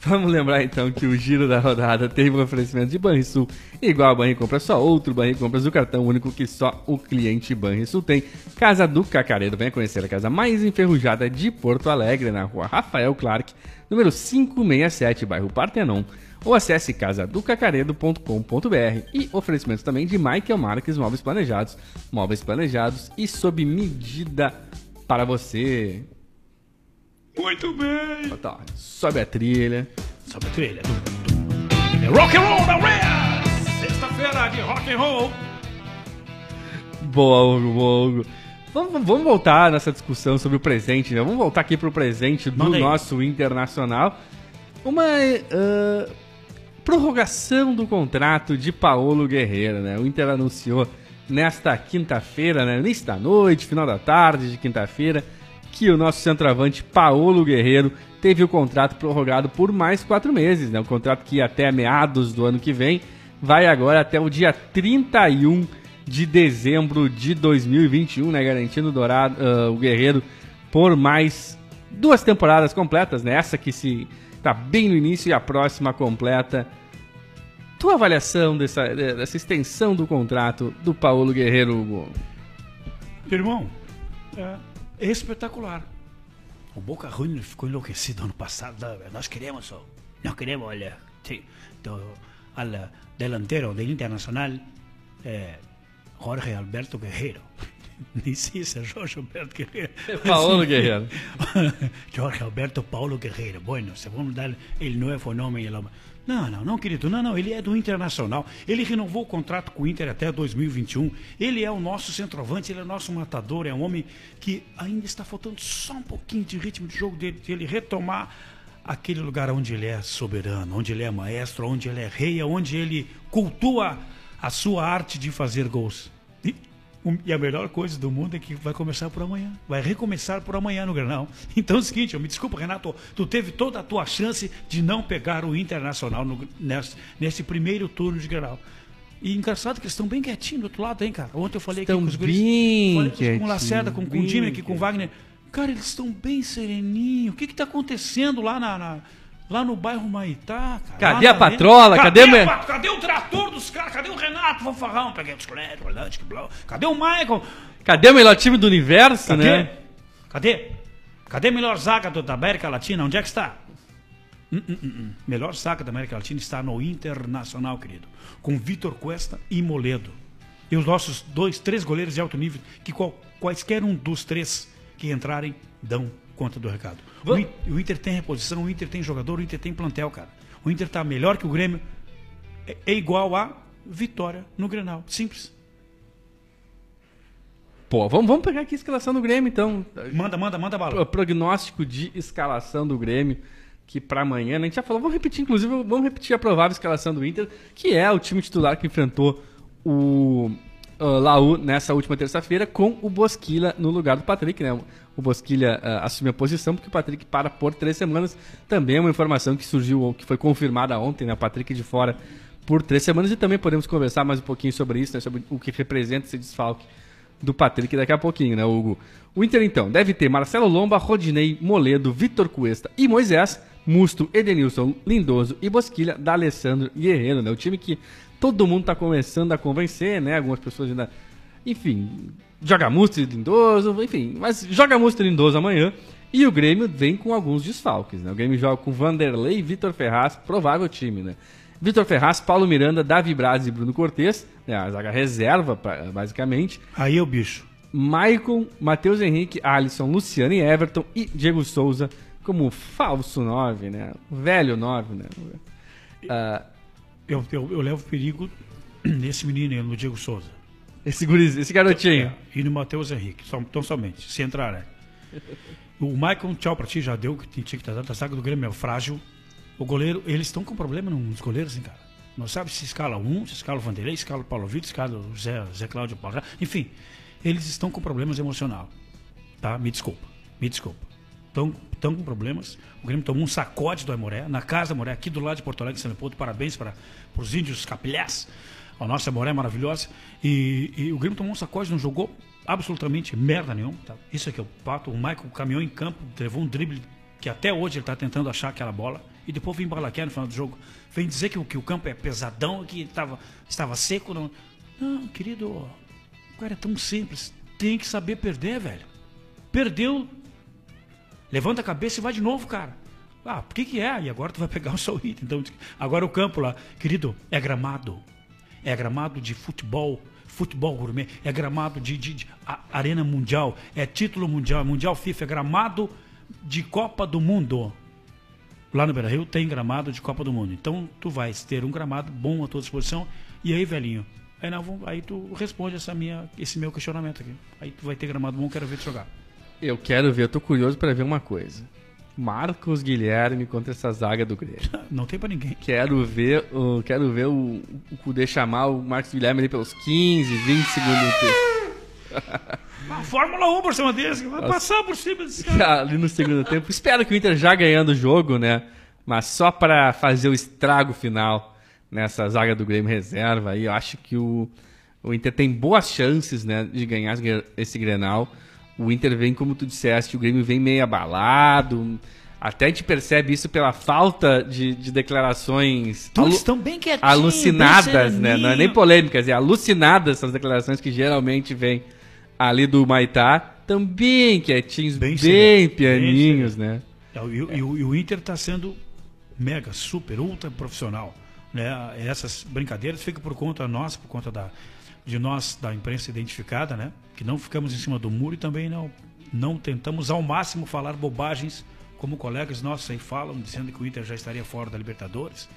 Vamos lembrar então que o giro da rodada teve um oferecimento de Banrisul. Igual a Banri Compras, só outro Banri Compras do cartão único que só o cliente Banrisul tem. Casa do Cacaredo, venha conhecer a casa mais enferrujada de Porto Alegre, na rua Rafael Clark, número 567, bairro Partenon. Ou acesse casadocacaredo.com.br e oferecimentos também de Michael Marques Móveis Planejados. Móveis planejados e sob medida para você. Muito bem. Tá, sobe a trilha. Sobe a trilha. É rock and roll da Red! Sexta-feira de rock and roll. Boa, Hugo, boa, Hugo. Vamos, vamos voltar nessa discussão sobre o presente, né? Vamos voltar aqui para o presente do nosso internacional. Uma uh, prorrogação do contrato de Paulo Guerreiro, né? O Inter anunciou nesta quinta-feira, né? Da noite, final da tarde de quinta-feira, que o nosso centroavante Paulo Guerreiro teve o contrato prorrogado por mais quatro meses, né? O contrato que ia até meados do ano que vem vai agora até o dia 31 de dezembro de 2021, né? Garantindo o, Dourado, uh, o Guerreiro por mais duas temporadas completas, né? Essa que se tá bem no início e a próxima completa. Tua avaliação dessa, dessa extensão do contrato do Paulo Guerreiro, Hugo? Irmão, é é espetacular. O Boca Juniors ficou enlouquecido ano passado. Nós queremos, nós queremos olha, do, al delantero del Internacional, eh, Jorge Alberto Guerreiro. Nem sei se é Jorge Alberto Guerreiro. É Paulo <laughs> Guerreiro. <laughs> Jorge Alberto Paulo Guerreiro. Bueno, vamos dar o novo nome. Não, não, não, querido. Não, não. Ele é do Internacional. Ele renovou o contrato com o Inter até 2021. Ele é o nosso centroavante, ele é o nosso matador. É um homem que ainda está faltando só um pouquinho de ritmo de jogo dele, de ele retomar aquele lugar onde ele é soberano, onde ele é maestro, onde ele é rei, onde ele cultua a sua arte de fazer gols. E a melhor coisa do mundo é que vai começar por amanhã. Vai recomeçar por amanhã no Granal. <laughs> Então é o seguinte, eu me desculpa, Renato, tu teve toda a tua chance de não pegar o Internacional no, nesse, nesse primeiro turno de Granal. E engraçado que eles estão bem quietinhos do outro lado, hein, cara? Ontem eu falei estão aqui com os guris. Falei com o Lacerda, com, com o Jimmy aqui, com o Wagner. Cara, eles estão bem sereninhos. O que está acontecendo lá na, na Lá no bairro Maitá, cara. Cadê a patrola? Cadê, cadê, a, cadê o trator dos caras? Cadê o Renato Fanfarrão? Peguei os Cadê o Michael? Cadê o melhor time do universo, cadê? né? Cadê? Cadê a melhor zaga do, da América Latina? Onde é que está? Hum, hum, hum. melhor zaga da América Latina está no Internacional, querido. Com Vitor Cuesta e Moledo. E os nossos dois, três goleiros de alto nível que qual, quaisquer um dos três que entrarem dão conta do recado. O, Vamos- o Inter tem reposição, o Inter tem jogador, o Inter tem plantel, cara. O Inter tá melhor que o Grêmio. É, é igual a vitória no Grenal. Simples. Pô, vamos, vamos pegar aqui a escalação do Grêmio, então. Manda, manda, manda bala. prognóstico de escalação do Grêmio, que pra amanhã, né, a gente já falou, vamos repetir, inclusive, vamos repetir a provável escalação do Inter, que é o time titular que enfrentou o ah, Laú nessa última terça-feira, com o Bosquilha no lugar do Patrick, né? O Bosquilha ah, assume a posição, porque o Patrick para por três semanas. Também é uma informação que surgiu, que foi confirmada ontem, né? O Patrick de fora por três semanas, e também podemos conversar mais um pouquinho sobre isso, né? Sobre o que representa esse desfalque do Patrick daqui a pouquinho, né, Hugo? O Inter, então, deve ter Marcelo Lomba, Rodinei, Moledo, Vitor Cuesta e Moisés, Musto, Edenilson, Lindoso e Bosquilha, D'Alessandro e Guerreiro, né? O time que todo mundo tá começando a convencer, né? Algumas pessoas ainda... Enfim, joga Musto e Lindoso, enfim, mas joga Musto e Lindoso amanhã. E o Grêmio vem com alguns desfalques, né? O Grêmio joga com Vanderlei, Vitor Ferraz, provável time, né? Vitor Ferraz, Paulo Miranda, Davi Braz e Bruno Cortes, né? A zaga reserva, pra- basicamente. Aí é o bicho. Maicon, Matheus Henrique, Alisson, Luciano e Everton e Diego Souza como falso 9, né? Velho 9, né? Ah, Eu, eu, eu levo perigo <clears throat> nesse menino aí, no Diego Souza. Esse, guriz, esse garotinho. É, e no Matheus Henrique. Só, então somente, se entrar, né? O Maicon, tchau pra ti, já deu que tinha que estar dando. A do Grêmio é frágil. O goleiro, eles estão com problema nos goleiros, hein, cara? Não sabe se escala um, se escala o Vanderlei, se escala o Paulo Vitor, se escala o Zé, Zé Cláudio Paulo. Enfim, eles estão com problemas emocional. Tá? Me desculpa. Me desculpa. Estão, estão com problemas. O Grêmio tomou um sacode do Aimoré, na casa do Aimoré, aqui do lado de Porto Alegre, São Leopoldo. Parabéns para os índios capilhés. A nossa Aimoré maravilhosa. E, e o Grêmio tomou um sacode, não jogou absolutamente merda nenhuma. Tá? Isso aqui é o pato. O Michael caminhou em campo, levou um drible que até hoje ele está tentando achar aquela bola. E depois vem balaquer no final do jogo. Vem dizer que, que o campo é pesadão, que tava, estava seco. Não, não querido, o cara é tão simples. Tem que saber perder, velho. Perdeu, Levanta a cabeça e vai de novo, cara. Ah, por que que é? E agora tu vai pegar o seu item. Então, agora o campo lá, querido, é gramado. É gramado de futebol, futebol gourmet. É gramado de, de- de arena mundial. É título mundial, é mundial FIFA. É gramado de Copa do Mundo. Lá no Beira-Rio tem gramado de Copa do Mundo. Então tu vais ter um gramado bom à tua disposição. E aí, velhinho? Aí, não, aí tu responde essa minha, esse meu questionamento aqui. Aí tu vai ter gramado bom, quero ver tu jogar. Eu quero ver, eu tô curioso pra ver uma coisa. Marcos Guilherme contra essa zaga do Grêmio. <laughs> Não tem pra ninguém. Quero ver, o, quero ver o, o Cudê chamar o Marcos Guilherme ali pelos 15, 20 segundos. do tempo. A <laughs> Fórmula 1 por cima desse, vai passar por cima desse <laughs> cara. ali no segundo tempo. Espero que o Inter já ganhando o jogo, né? Mas só pra fazer o estrago final nessa zaga do Grêmio reserva aí, eu acho que o, o Inter tem boas chances, né, de ganhar esse Grenal. O Inter vem, como tu disseste, o Grêmio vem meio abalado. Até a gente percebe isso pela falta de, de declarações Todos estão bem quietinhos. alucinadas, bem né? Não é nem polêmicas, é alucinadas essas declarações que geralmente vêm ali do Maitá. Também quietinhos, Bem bem, sereno, bem pianinhos, né? É, E, o- e o- e o Inter está sendo mega, super, ultra profissional. Né? Essas brincadeiras ficam por conta nossa, por conta da, de nós, da imprensa identificada, né? que não ficamos em cima do muro e também não, não tentamos ao máximo falar bobagens, como colegas nossos aí falam, dizendo que o Inter já estaria fora da Libertadores,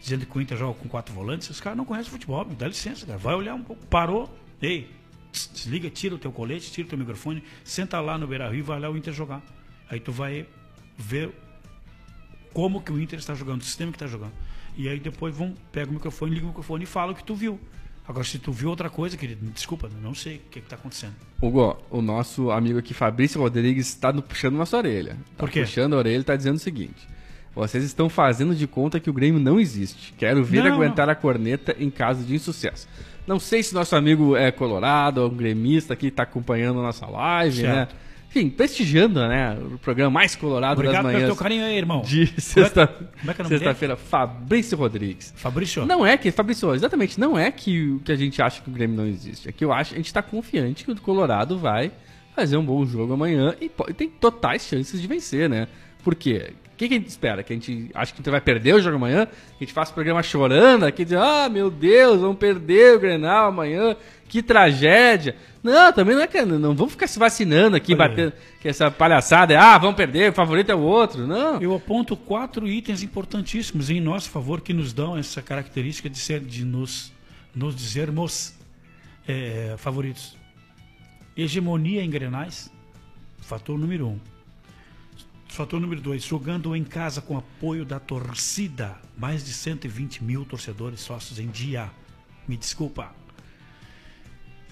dizendo que o Inter joga com quatro volantes. Os caras não conhecem futebol, me dá licença, cara. Vai olhar um pouco, parou, ei, desliga, tira o teu colete, tira o teu microfone, senta lá no Beira Rio e vai lá o Inter jogar. Aí tu vai ver como que o Inter está jogando, o sistema que está jogando. E aí depois vão, pega o microfone, liga o microfone e fala o que tu viu. Agora, se tu viu outra coisa, querido, desculpa, não sei o que está acontecendo. Hugo, o nosso amigo aqui, Fabrício Rodrigues, está no- puxando nossa orelha. Tá Por quê? puxando a orelha e está dizendo o seguinte. Vocês estão fazendo de conta que o Grêmio não existe. Quero ver Não, aguentar a corneta em caso de insucesso. Não sei se nosso amigo é colorado ou um gremista que está acompanhando a nossa live, Certo. né? Enfim, prestigiando, né? O programa mais colorado Obrigado das pelo manhãs teu carinho aí, irmão. de sexta- como é que é sexta-feira. Fabrício Rodrigues. Fabrício, Não é que, Fabrício, exatamente, não é que, o- que a gente acha que o Grêmio não existe. É que eu acho, a gente tá confiante que o Colorado vai fazer um bom jogo amanhã e e tem totais chances de vencer, né? Por quê? O que, que a gente espera? Que a gente acha que a gente vai perder o jogo amanhã? Que a gente faça o programa chorando aqui, diz, ah, meu Deus, vamos perder o Grenal amanhã, que tragédia. Não, também não é que não vamos ficar se vacinando aqui, Olha batendo que essa palhaçada, é, ah, vamos perder, o favorito é o outro. Não. Eu aponto quatro itens importantíssimos em nosso favor que nos dão essa característica de ser de nos, nos dizermos é, favoritos. Hegemonia em grenais, fator número um. Fator número dois, jogando em casa com apoio da torcida. Mais de 120 mil torcedores sócios em dia. Me desculpa.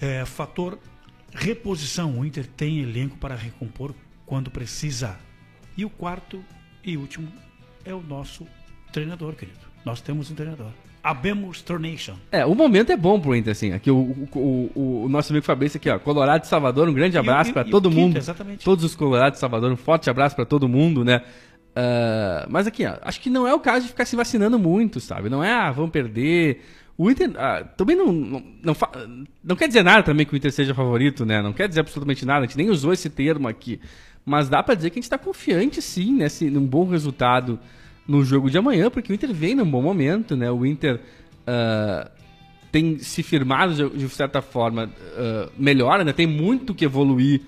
É, fator reposição. O Inter tem elenco para recompor quando precisa. E o quarto e último é o nosso treinador, querido. Nós temos um treinador. Abemos Tornation. É, o momento é bom pro Inter, assim. Aqui o, o, o, o nosso amigo Fabrício aqui, ó. Colorado de Salvador, um grande abraço para todo o quinto, mundo. exatamente. Todos os Colorados de Salvador, um forte abraço para todo mundo, né? Ah, mas aqui, ó, acho que não é o caso de ficar se vacinando muito, sabe? Não é, ah, vamos perder. O Inter ah, também não, não, não, não quer dizer nada também que o Inter seja favorito, né? Não quer dizer absolutamente nada, a gente nem usou esse termo aqui. Mas dá pra dizer que a gente tá confiante, sim, nesse, num bom resultado no jogo de amanhã, porque o Inter vem num bom momento, né? O Inter ah, tem se firmado de, de certa forma ah, melhor, né? Tem muito que evoluir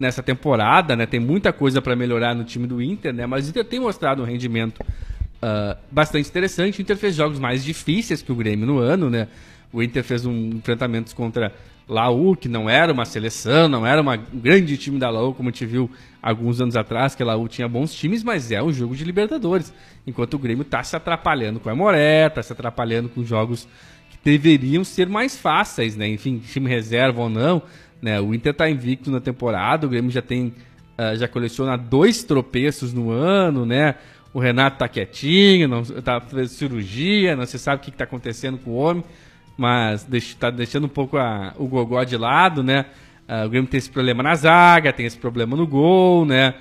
nessa temporada, né? Tem muita coisa para melhorar no time do Inter, né? Mas o Inter tem mostrado um rendimento ah, bastante interessante. O Inter fez jogos mais difíceis que o Grêmio no ano, né? O Inter fez um enfrentamento contra Laú, que não era uma seleção, não era uma- um grande time da Laú, como a gente viu alguns anos atrás, que a Laú tinha bons times, mas é um jogo de Libertadores. Enquanto o Grêmio está se atrapalhando com a Moré, está se atrapalhando com jogos que deveriam ser mais fáceis, né? Enfim, time reserva ou não, né? O Inter está invicto na temporada, o Grêmio já tem ah, já coleciona dois tropeços no ano, né? O Renato tá quietinho, não tá fazendo cirurgia, não se sabe o que, que tá acontecendo com o homem, mas deix, tá deixando um pouco a- o gogó de lado, né? Ah, o Grêmio tem esse problema na zaga, tem esse problema no gol, né?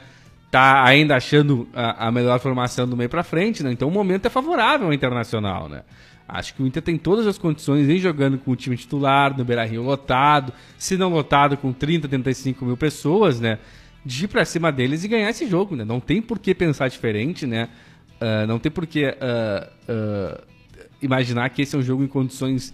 Tá ainda achando a, a melhor formação do meio pra frente, né? Então o momento é favorável ao Internacional, né? Acho que o Inter tem todas as condições, em jogando com o time titular, no Beira-Rio lotado, se não lotado com 30, 35 mil pessoas, né? De ir pra cima deles e ganhar esse jogo, né? Não tem por que pensar diferente, né? Ah, não tem por que ah, ah, imaginar que esse é um jogo em condições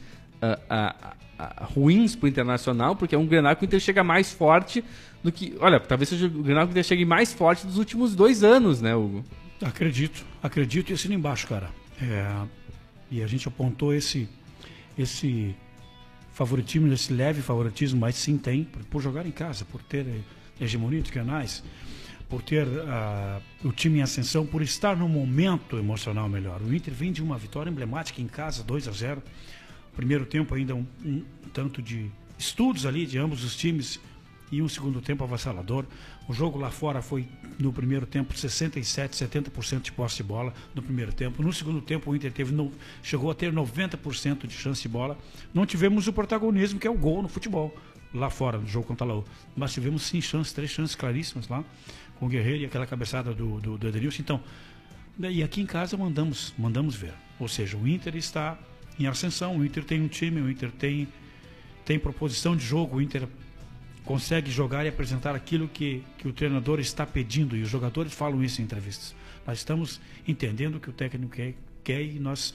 ruins pro Internacional, porque é um Grenal que o Inter chega mais forte do que... Olha, talvez seja o Grenal que o Inter chegue mais forte dos últimos dois anos, né, Hugo? Acredito, acredito e assino embaixo, cara. É, e a gente apontou esse, esse favoritismo, esse leve favoritismo, mas sim tem, por, por jogar em casa, por ter eh, hegemonia dos canais, por ter ah, o time em ascensão, por estar num momento emocional melhor. O Inter vem de uma vitória emblemática em casa, 2 a 0 Primeiro tempo ainda um, um tanto de estudos ali de ambos os times e um segundo tempo avassalador. O jogo lá fora foi no primeiro tempo 67, 70% de posse de bola no primeiro tempo. No segundo tempo o Inter teve no, chegou a ter 90% de chance de bola. Não tivemos o protagonismo que é o gol no futebol lá fora no jogo contra a Laú. Mas tivemos sim chances, três chances claríssimas lá com o Guerreiro e aquela cabeçada do, do, do Edenilson. Então, e aqui em casa mandamos, mandamos ver. Ou seja, o Inter está em ascensão, o Inter tem um time, o Inter tem, tem proposição de jogo, o Inter consegue jogar e apresentar aquilo que, que o treinador está pedindo, e os jogadores falam isso em entrevistas. Nós estamos entendendo o que o técnico quer, quer e nós,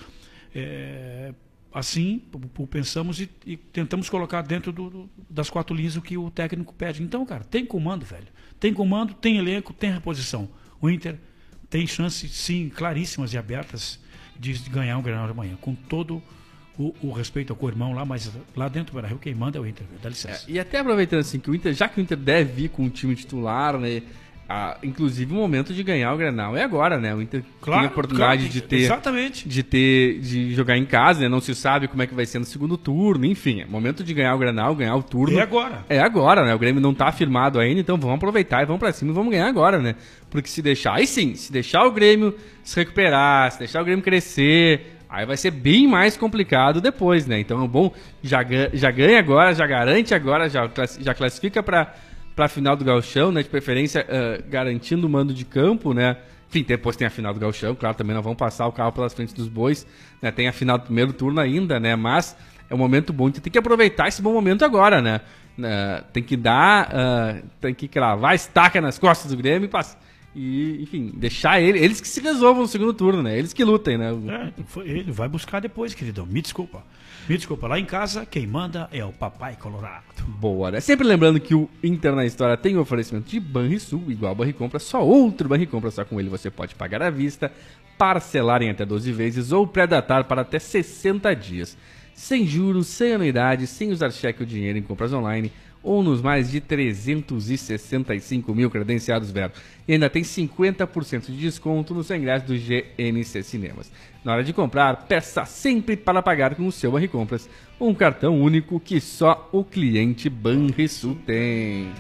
é, assim, pensamos e, e tentamos colocar dentro do- do- das quatro linhas o que o técnico pede. Então, cara, tem comando, velho. Tem comando, tem elenco, tem reposição. O Inter tem chances, sim, claríssimas e abertas de ganhar um Granal de amanhã, com todo o, o respeito ao co-irmão lá, mas lá dentro do Beira-Rio quem manda é o Inter, dá licença. E até aproveitando assim que o Inter, já que o Inter deve vir com o time titular, né? Ah, inclusive o momento de ganhar o Granal é agora, né? O Inter tem a oportunidade claro, de ter Exatamente. de ter de jogar em casa, né? Não se sabe como é que vai ser no segundo turno, enfim, é momento de ganhar o Granal, ganhar o turno. É agora. É agora, né? O Grêmio não tá firmado ainda, então vamos aproveitar e vamos pra cima e vamos ganhar agora, né? Porque se deixar, aí sim, se deixar o Grêmio se recuperar, se deixar o Grêmio crescer, aí vai ser bem mais complicado depois, né? Então é bom, já, já ganha agora, já garante agora, já, já classifica pra, pra final do Gauchão, né? De preferência ah, garantindo o mando de campo, né? Enfim, depois tem a final do Gauchão, claro, também não vão passar o carro pelas frentes dos bois, né? Tem a final do primeiro turno ainda, né? Mas é um momento bom, então tem que aproveitar esse bom momento agora, né? Né, tem que dar, ah, tem que cravar a estaca nas costas do Grêmio e, pass- E, enfim, deixar ele, eles que se resolvam no segundo turno, né? Eles que lutem, né? É, ele vai buscar depois, queridão. Me desculpa. Me desculpa. Lá em casa, quem manda é o Papai Colorado. Boa, né? Sempre lembrando que o Inter na História tem o oferecimento de Banrisul, igual Banricompra, só outro Banricompra, só com ele você pode pagar à vista, parcelar em até 12 vezes ou pré-datar para até 60 dias. Sem juros, sem anuidade, sem usar cheque ou dinheiro em compras online ou nos mais de 365 mil credenciados Vero. E ainda tem 50% de desconto no seu ingresso do GNC Cinemas. Na hora de comprar, peça sempre para pagar com o seu Banricompras, um cartão único que só o cliente Banrisul tem.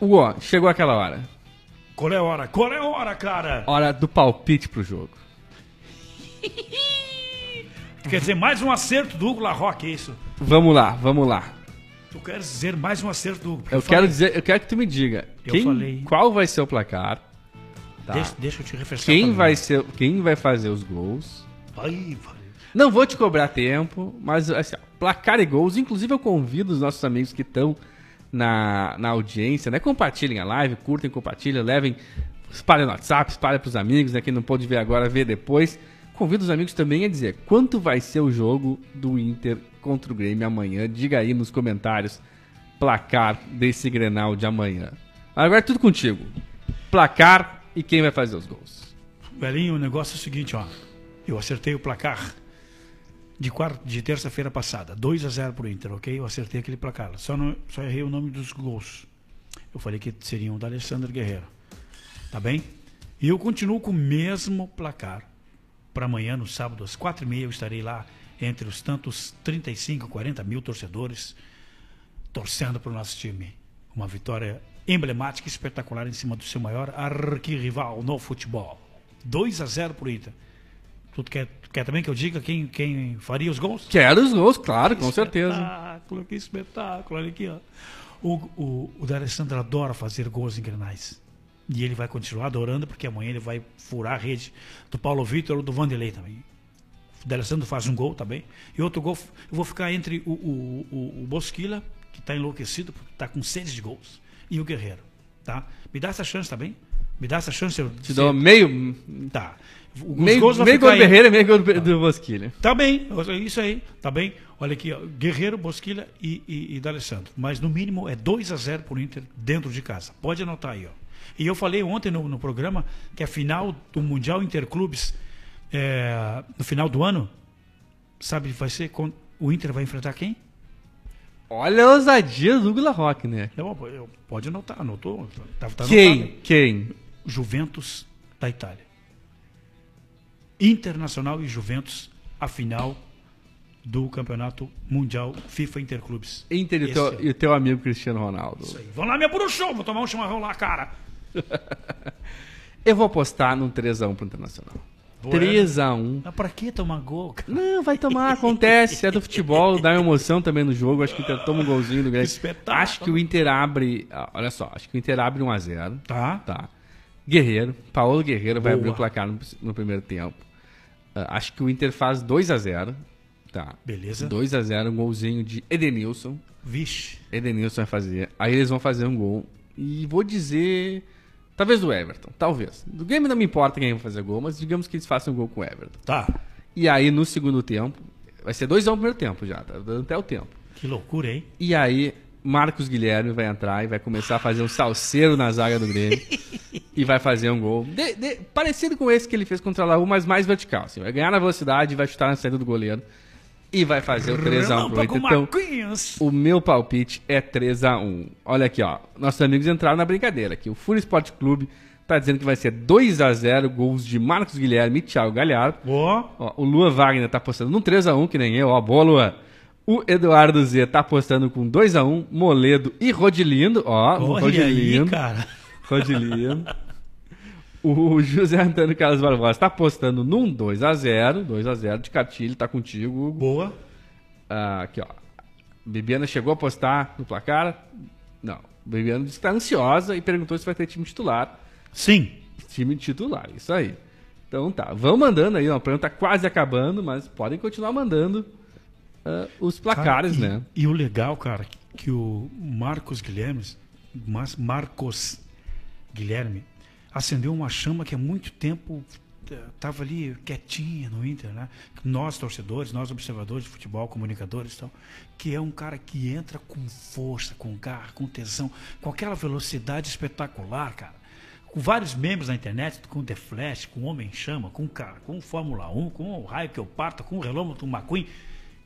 Uó, chegou aquela hora. Qual é a hora? Qual é a hora, cara? Hora do palpite pro jogo. <laughs> Quer dizer, mais um acerto do Hugo Larroque, é isso? Vamos lá, vamos lá. Tu queres dizer mais um acerto do Eu falei- quero dizer, eu quero que tu me diga Eu quem, falei. qual vai ser o placar, tá? Deixa, deixa eu te refrescar. quem vai ser, quem vai fazer os gols. Ai. Não vou te cobrar tempo, mas assim, ó, placar e gols. Inclusive, eu convido os nossos amigos que estão na, na audiência, né? Compartilhem a live, curtem, compartilhem, levem, espalhem no WhatsApp, espalhem pros amigos, né? Quem não pôde ver agora, vê depois. Convido os amigos também a dizer quanto vai ser o jogo do Inter contra o Grêmio amanhã. Diga aí nos comentários placar desse Grenal de amanhã. Agora é tudo contigo. Placar e quem vai fazer os gols. Velhinho, o negócio é o seguinte, ó. Eu acertei o placar de, quarta, de terça-feira passada. 2 a 0 pro Inter, ok? Eu acertei aquele placar. Só, não, só errei o nome dos gols. Eu falei que seriam da Alessandro Guerreiro. Tá bem? E eu continuo com o mesmo placar. Para amanhã, no sábado, às quatro e meia, eu estarei lá entre os tantos 35, 40 mil torcedores torcendo para o nosso time. Uma vitória emblemática e espetacular em cima do seu maior arquirrival no futebol. 2 a 0 pro Inter. Tu quer, tu quer também que eu diga quem, quem faria os gols? Quero os gols, claro, com certeza. Espetáculo, que espetáculo. Olha aqui, ó. O, o, o D'Alessandro adora fazer gols em grenais. E ele vai continuar adorando, porque amanhã ele vai furar a rede do Paulo Vitor ou do Vanderlei também. O D'Alessandro faz um gol também. E outro gol, eu vou ficar entre o, o, o, o Bosquila, que está enlouquecido, porque está com sede de gols, e o Guerreiro. Tá? Me dá essa chance também. Me dá essa chance. Eu, Te dou meio, Tá. Os meio, gols meio gol do. Guerreiro e meio gol do, do Bosquilha. Tá bem, isso aí, tá bem. Olha aqui, ó, Guerreiro, Bosquilha e, e, e D'Alessandro. Mas no mínimo é 2 a 0 pro Inter dentro de casa. Pode anotar aí, ó. E eu falei ontem no, no programa que a final do Mundial Interclubes é, no final do ano, sabe, vai ser com, o Inter vai enfrentar quem? Olha a ousadia do Douglas Rock, né? Eu, eu- pode anotar, anotou? Tá, tá Quem? anotado. Quem? Juventus da Itália. Internacional e Juventus, a final do Campeonato Mundial FIFA Interclubes. Inter e o teu, teu amigo Cristiano Ronaldo. Isso aí. Vamos lá, minha bruxão, vou tomar um chimarrão lá, cara. <laughs> Eu vou apostar num 3x1 pro Internacional. Boa, 3x1. Mas pra que tomar gol, cara? Não, vai tomar, acontece. É do futebol, dá emoção também no jogo. Acho que o Inter toma um golzinho do <laughs> Grêmio. Espetáculo. Acho que o Inter abre. ah, Olha só, acho que o Inter abre 1x0. Tá. Tá. Guerreiro, Paulo Guerreiro vai Boa. abrir o placar no, no primeiro tempo. Ah, acho que o Inter faz 2 a 0 Tá. Beleza. 2 a 0 um golzinho de Edenilson. Vixe. Edenilson vai fazer. Aí eles vão fazer um gol. E vou dizer. Talvez do Everton, talvez. Do game não me importa quem vai fazer gol, mas digamos que eles façam um gol com o Everton. Tá. E aí no segundo tempo. Vai ser 2x1 no primeiro tempo já, tá dando até o tempo. Que loucura, hein? E aí, Marcos Guilherme vai entrar e vai começar a fazer um salseiro na zaga do Grêmio. <laughs> e vai fazer um gol. de- de- parecido com esse que ele fez contra a Laú, mas mais vertical. Assim, vai ganhar na velocidade, vai chutar na saída do goleiro. E vai fazer o 3x1 pro Então, o meu palpite é 3x1. Olha aqui, ó. Nossos amigos entraram na brincadeira aqui. O Fúria Esporte Clube tá dizendo que vai ser 2x0, gols de Marcos Guilherme e Thiago Galhardo. Ó, Ó, o Lua Wagner tá apostando num 3x1, que nem eu, ó, boa Lua. O Eduardo Z tá apostando com 2x1, Moledo e Rodilindo, ó, olha aí, Rodilindo. cara. Rodilindo. <laughs> O José Antônio Carlos Barbosa tá apostando num 2x0, 2x0 de Catilho, tá contigo, Hugo. Boa. Ah, aqui, ó. Bibiana chegou a apostar no placar? Não. Bibiana disse que tá ansiosa e perguntou se vai ter time titular. Sim. Time titular, isso aí. Então tá, vão mandando aí, ó, o programa tá quase acabando, mas podem continuar mandando ah, os placares, Cara, e, né? E o legal, cara, que o Marcos Guilherme, Mas- Marcos Guilherme, acendeu uma chama que há muito tempo estava ali quietinha no Inter, né? Nós torcedores, nós observadores de futebol, comunicadores, tal, que é um cara que entra com força, com garra, com tesão, com aquela velocidade espetacular, cara. Com vários membros na internet, com The Flash, com Homem em Chama, com cara, com Fórmula 1, com o Raio que eu parto, com o Relâmpago McQueen.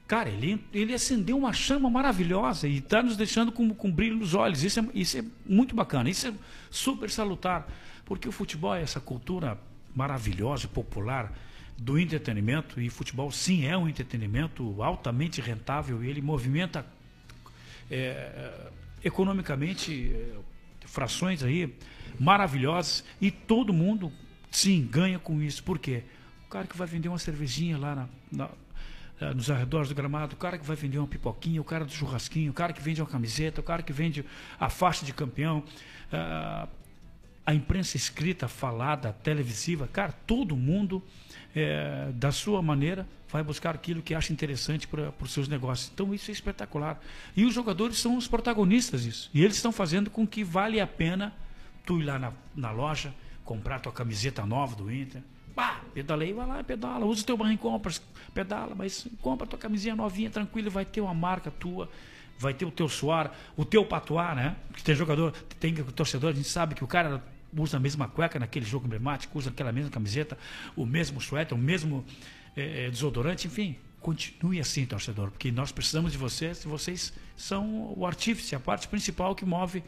Cara, ele, ele acendeu uma chama maravilhosa e está nos deixando com, com brilho nos olhos. Isso é, isso é muito bacana, isso é super salutar, porque o futebol é essa cultura maravilhosa e popular do entretenimento, e futebol sim é um entretenimento altamente rentável e ele movimenta é, economicamente é, frações aí maravilhosas e todo mundo sim ganha com isso. Por quê? O cara que vai vender uma cervejinha lá na- na- eh, nos arredores do gramado, o cara que vai vender uma pipoquinha, o cara do churrasquinho, o cara que vende uma camiseta, o cara que vende a faixa de campeão, ah, a imprensa escrita, falada, televisiva, cara, todo mundo, eh, da sua maneira, vai buscar aquilo que acha interessante para os seus negócios. Então, isso é espetacular. E os jogadores são os protagonistas disso. E eles estão fazendo com que vale a pena tu ir lá na, na loja, comprar tua camiseta nova do Inter. Bah, pedalei, vai lá, pedala, usa o teu barrinho, compra, pedala, mas compra tua camisinha novinha, tranquilo, vai ter uma marca tua, vai ter o teu suar, o teu patuá, né? Que tem jogador, tem torcedor, a gente sabe que o cara usa a mesma cueca naquele jogo emblemático, usa aquela mesma camiseta, o mesmo suéter, o mesmo eh, desodorante, enfim. Continue assim, torcedor, porque nós precisamos de vocês vocês são o artífice, a parte principal que move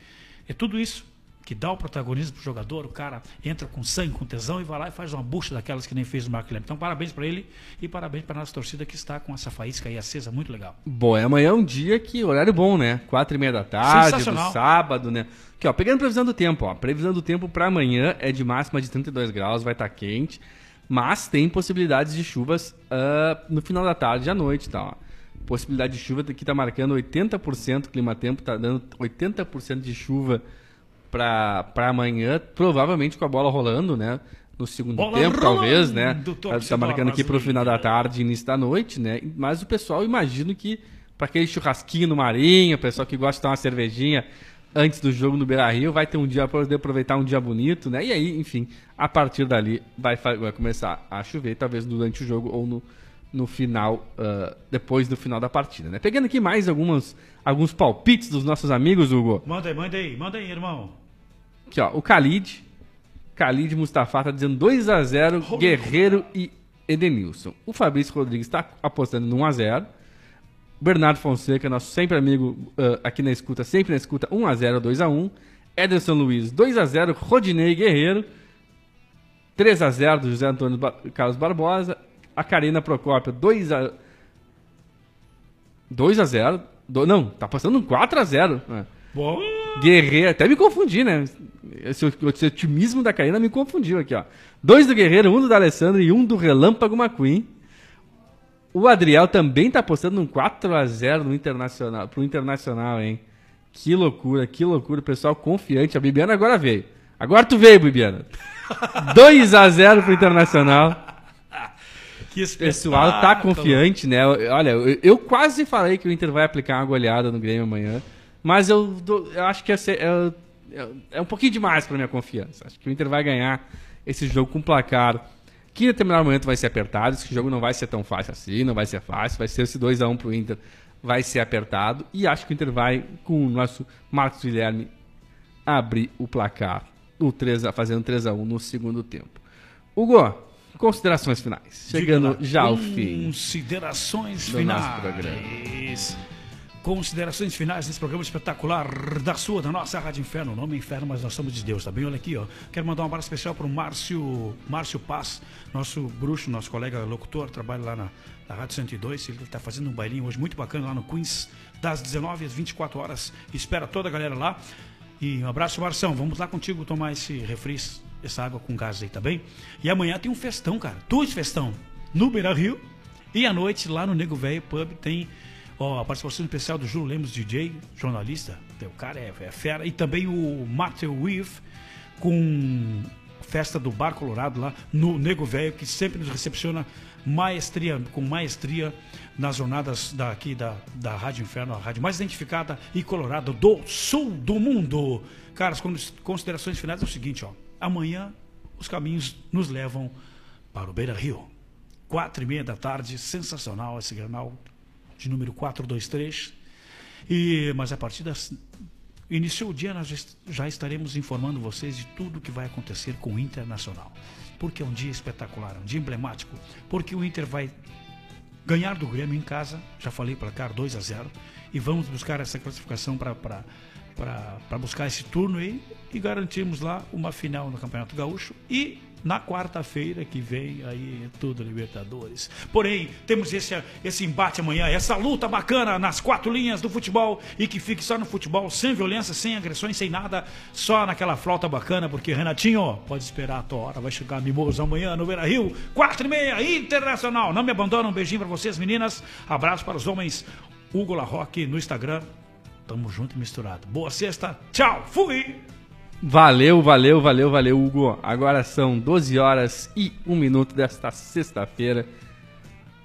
é tudo isso que dá o protagonismo pro jogador, o cara entra com sangue, com tesão e vai lá e faz uma bucha daquelas que nem fez o Marco Guilherme. Então, parabéns para ele e parabéns para nossa torcida que está com essa faísca aí acesa, muito legal. Bom, é amanhã é um dia que horário bom, né? Quatro e meia da tarde, do sábado, né? Aqui, ó, pegando previsão do tempo, ó. Previsão do tempo para amanhã é de máxima de 32 graus, vai estar quente, mas tem possibilidades de chuvas ah, no final da tarde e à noite, tá? Ó. Possibilidade de chuva que tá marcando 80%, o clima tempo tá dando 80% de chuva para amanhã, provavelmente com a bola rolando, né? No segundo Bola tempo, talvez, né? rolando, Tá, tá torcedor marcando aqui pro final da tarde, início da noite, né? Mas o pessoal, imagino que para aquele churrasquinho no Marinho, o pessoal que gosta de tomar uma cervejinha antes do jogo no Beira Rio, vai ter um dia para poder aproveitar um dia bonito, né? E aí, enfim, a partir dali vai, vai começar a chover, talvez durante o jogo ou no, no final, ah, depois do final da partida, né? Pegando aqui mais algumas, alguns palpites dos nossos amigos, Hugo. Manda aí, manda aí, manda aí, irmão. Aqui, ó, o Khalid. Khalid Mustafa tá dizendo 2 a 0 Guerreiro e Edenilson. O Fabrício Rodrigues está apostando no 1 a 0 Bernardo Fonseca, nosso sempre amigo ah, aqui na escuta, sempre na escuta, 1 a 0 2 a 1 Ederson Luiz, 2 a 0 Rodinei Guerreiro. 3 a 0 do José Antônio Ba- Carlos Barbosa. A Karina Procópio, 2 a 2 a 0 Do- Não, tá passando um 4 a 0 né? Bom, Guerreiro, até me confundi, né? Esse, esse otimismo da Karina me confundiu aqui, ó. Dois do Guerreiro, um do D'Alessandro e um do Relâmpago McQueen. O Adriel também tá apostando um 4x0 no Internacional, pro Internacional, hein? Que loucura, que loucura. Pessoal confiante. A Bibiana agora veio. Agora tu veio, Bibiana. <laughs> 2x0 pro Internacional. Que O pessoal tá confiante, né? Olha, eu, eu quase falei que o Inter vai aplicar uma goleada no Grêmio amanhã, mas eu, dou- eu acho que é, é, é um pouquinho demais pra minha confiança. Acho que o Inter vai ganhar esse jogo com placar que em determinado momento vai ser apertado. Esse jogo não vai ser tão fácil assim, não vai ser fácil. Vai ser esse 2x1 pro Inter, vai ser apertado. E acho que o Inter vai, com o nosso Marcos Guilherme, abrir o placar, o 3 a, fazendo 3x1 no segundo tempo. Hugo, considerações finais. Chegando já ao fim. Considerações finais. Considerações finais desse programa espetacular da sua, da nossa Rádio Inferno. O nome é Inferno, mas nós somos de Deus, tá bem? Olha aqui, ó. Quero mandar um abraço especial pro Márcio, Márcio Paz, nosso bruxo, nosso colega locutor, trabalha lá na, na Rádio 102. Ele tá fazendo um bailinho hoje muito bacana lá no Queens, das 19 às 24 horas. Espera toda a galera lá. E um abraço, Marção. Vamos lá contigo tomar esse refri, essa água com gás aí, tá bem? E amanhã tem um festão, cara. Dois festão no Beira Rio. E à noite, lá no Nego Velho Pub, tem ó, a participação especial do Júlio Lemos, DJ, jornalista. O cara é, é fera. E também o Matthew Weave, com festa do Bar Colorado lá no Nego Velho, que sempre nos recepciona maestria, com maestria nas jornadas daqui da, da Rádio Inferno, a rádio mais identificada e colorada do sul do mundo. Caras, considerações finais é o seguinte, ó. Amanhã os caminhos nos levam para o Beira Rio. Quatro e meia da tarde, sensacional esse granal de número 423. E, mas a partir das. Iniciou o dia, nós já estaremos informando vocês de tudo o que vai acontecer com o Internacional. Porque é um dia espetacular, um dia emblemático. Porque o Inter vai ganhar do Grêmio em casa, já falei cá, 2 a 0 e vamos buscar essa classificação para buscar esse turno aí e garantirmos lá uma final no Campeonato Gaúcho e na quarta-feira que vem, aí tudo Libertadores. Porém, temos esse, esse embate amanhã, essa luta bacana nas quatro linhas do futebol e que fique só no futebol, sem violência, sem agressões, sem nada, só naquela flauta bacana, porque Renatinho, pode esperar a tua hora, vai chegar mimoso amanhã no Beira Rio, quatro e meia, Internacional. Não me abandona, um beijinho para vocês, meninas. Abraço para os homens. Hugo Larroque no Instagram. Tamo junto e misturado. Boa sexta, tchau, fui! Valeu, valeu, valeu, valeu, Hugo. Agora são 12 horas e 1 minuto desta sexta-feira.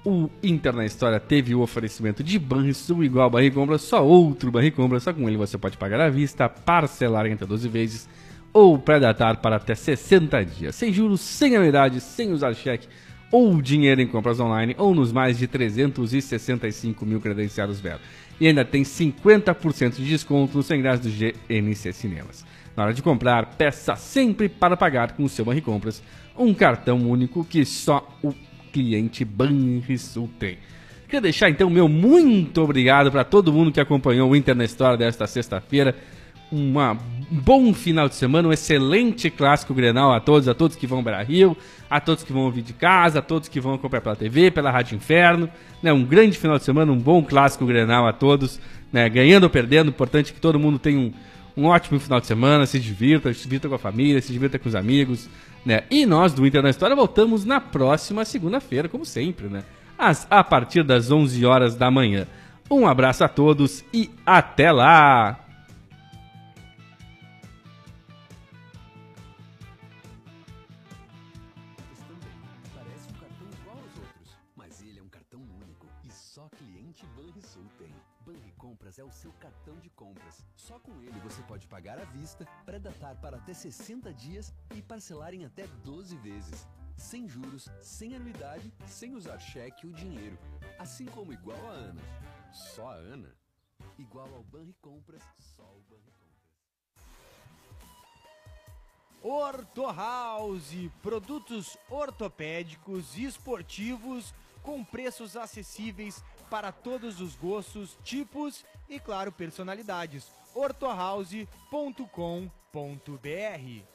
O Inter na História teve o oferecimento de Banrisul igual Barricombra, só outro Barricombra, só com ele você pode pagar à vista, parcelar em até 12 vezes ou pré-datar para até 60 dias, sem juros, sem anuidade, sem usar cheque ou dinheiro em compras online ou nos mais de 365 mil credenciados Vero. E ainda tem 50% de desconto nos 100 reais do GNC Cinemas. Na hora de comprar, peça sempre para pagar com o seu Banricompras, um cartão único que só o cliente Banrisul tem. Queria deixar então meu muito obrigado para todo mundo que acompanhou o Inter na História desta sexta-feira. Um bom final de semana, um excelente clássico Grenal a todos, a todos que vão para Rio, a todos que vão ouvir de casa, a todos que vão acompanhar pela TV, pela Rádio Inferno. Né? Um grande final de semana, um bom clássico Grenal a todos, né? ganhando ou perdendo. Importante que todo mundo tenha um, um ótimo final de semana, se divirta, se divirta com a família, se divirta com os amigos, né? E nós do Inter na História voltamos na próxima segunda-feira, como sempre, né? As, a partir das 11 horas da manhã. Um abraço a todos e até lá! Parcelar em até 12 vezes. Sem juros, sem anuidade, sem usar cheque ou dinheiro. Assim como igual a Ana. Só a Ana. Igual ao Banri Compras, só o Banri Compras. Orto House, produtos ortopédicos e esportivos com preços acessíveis para todos os gostos, tipos e, claro, personalidades ortohouse.com.br.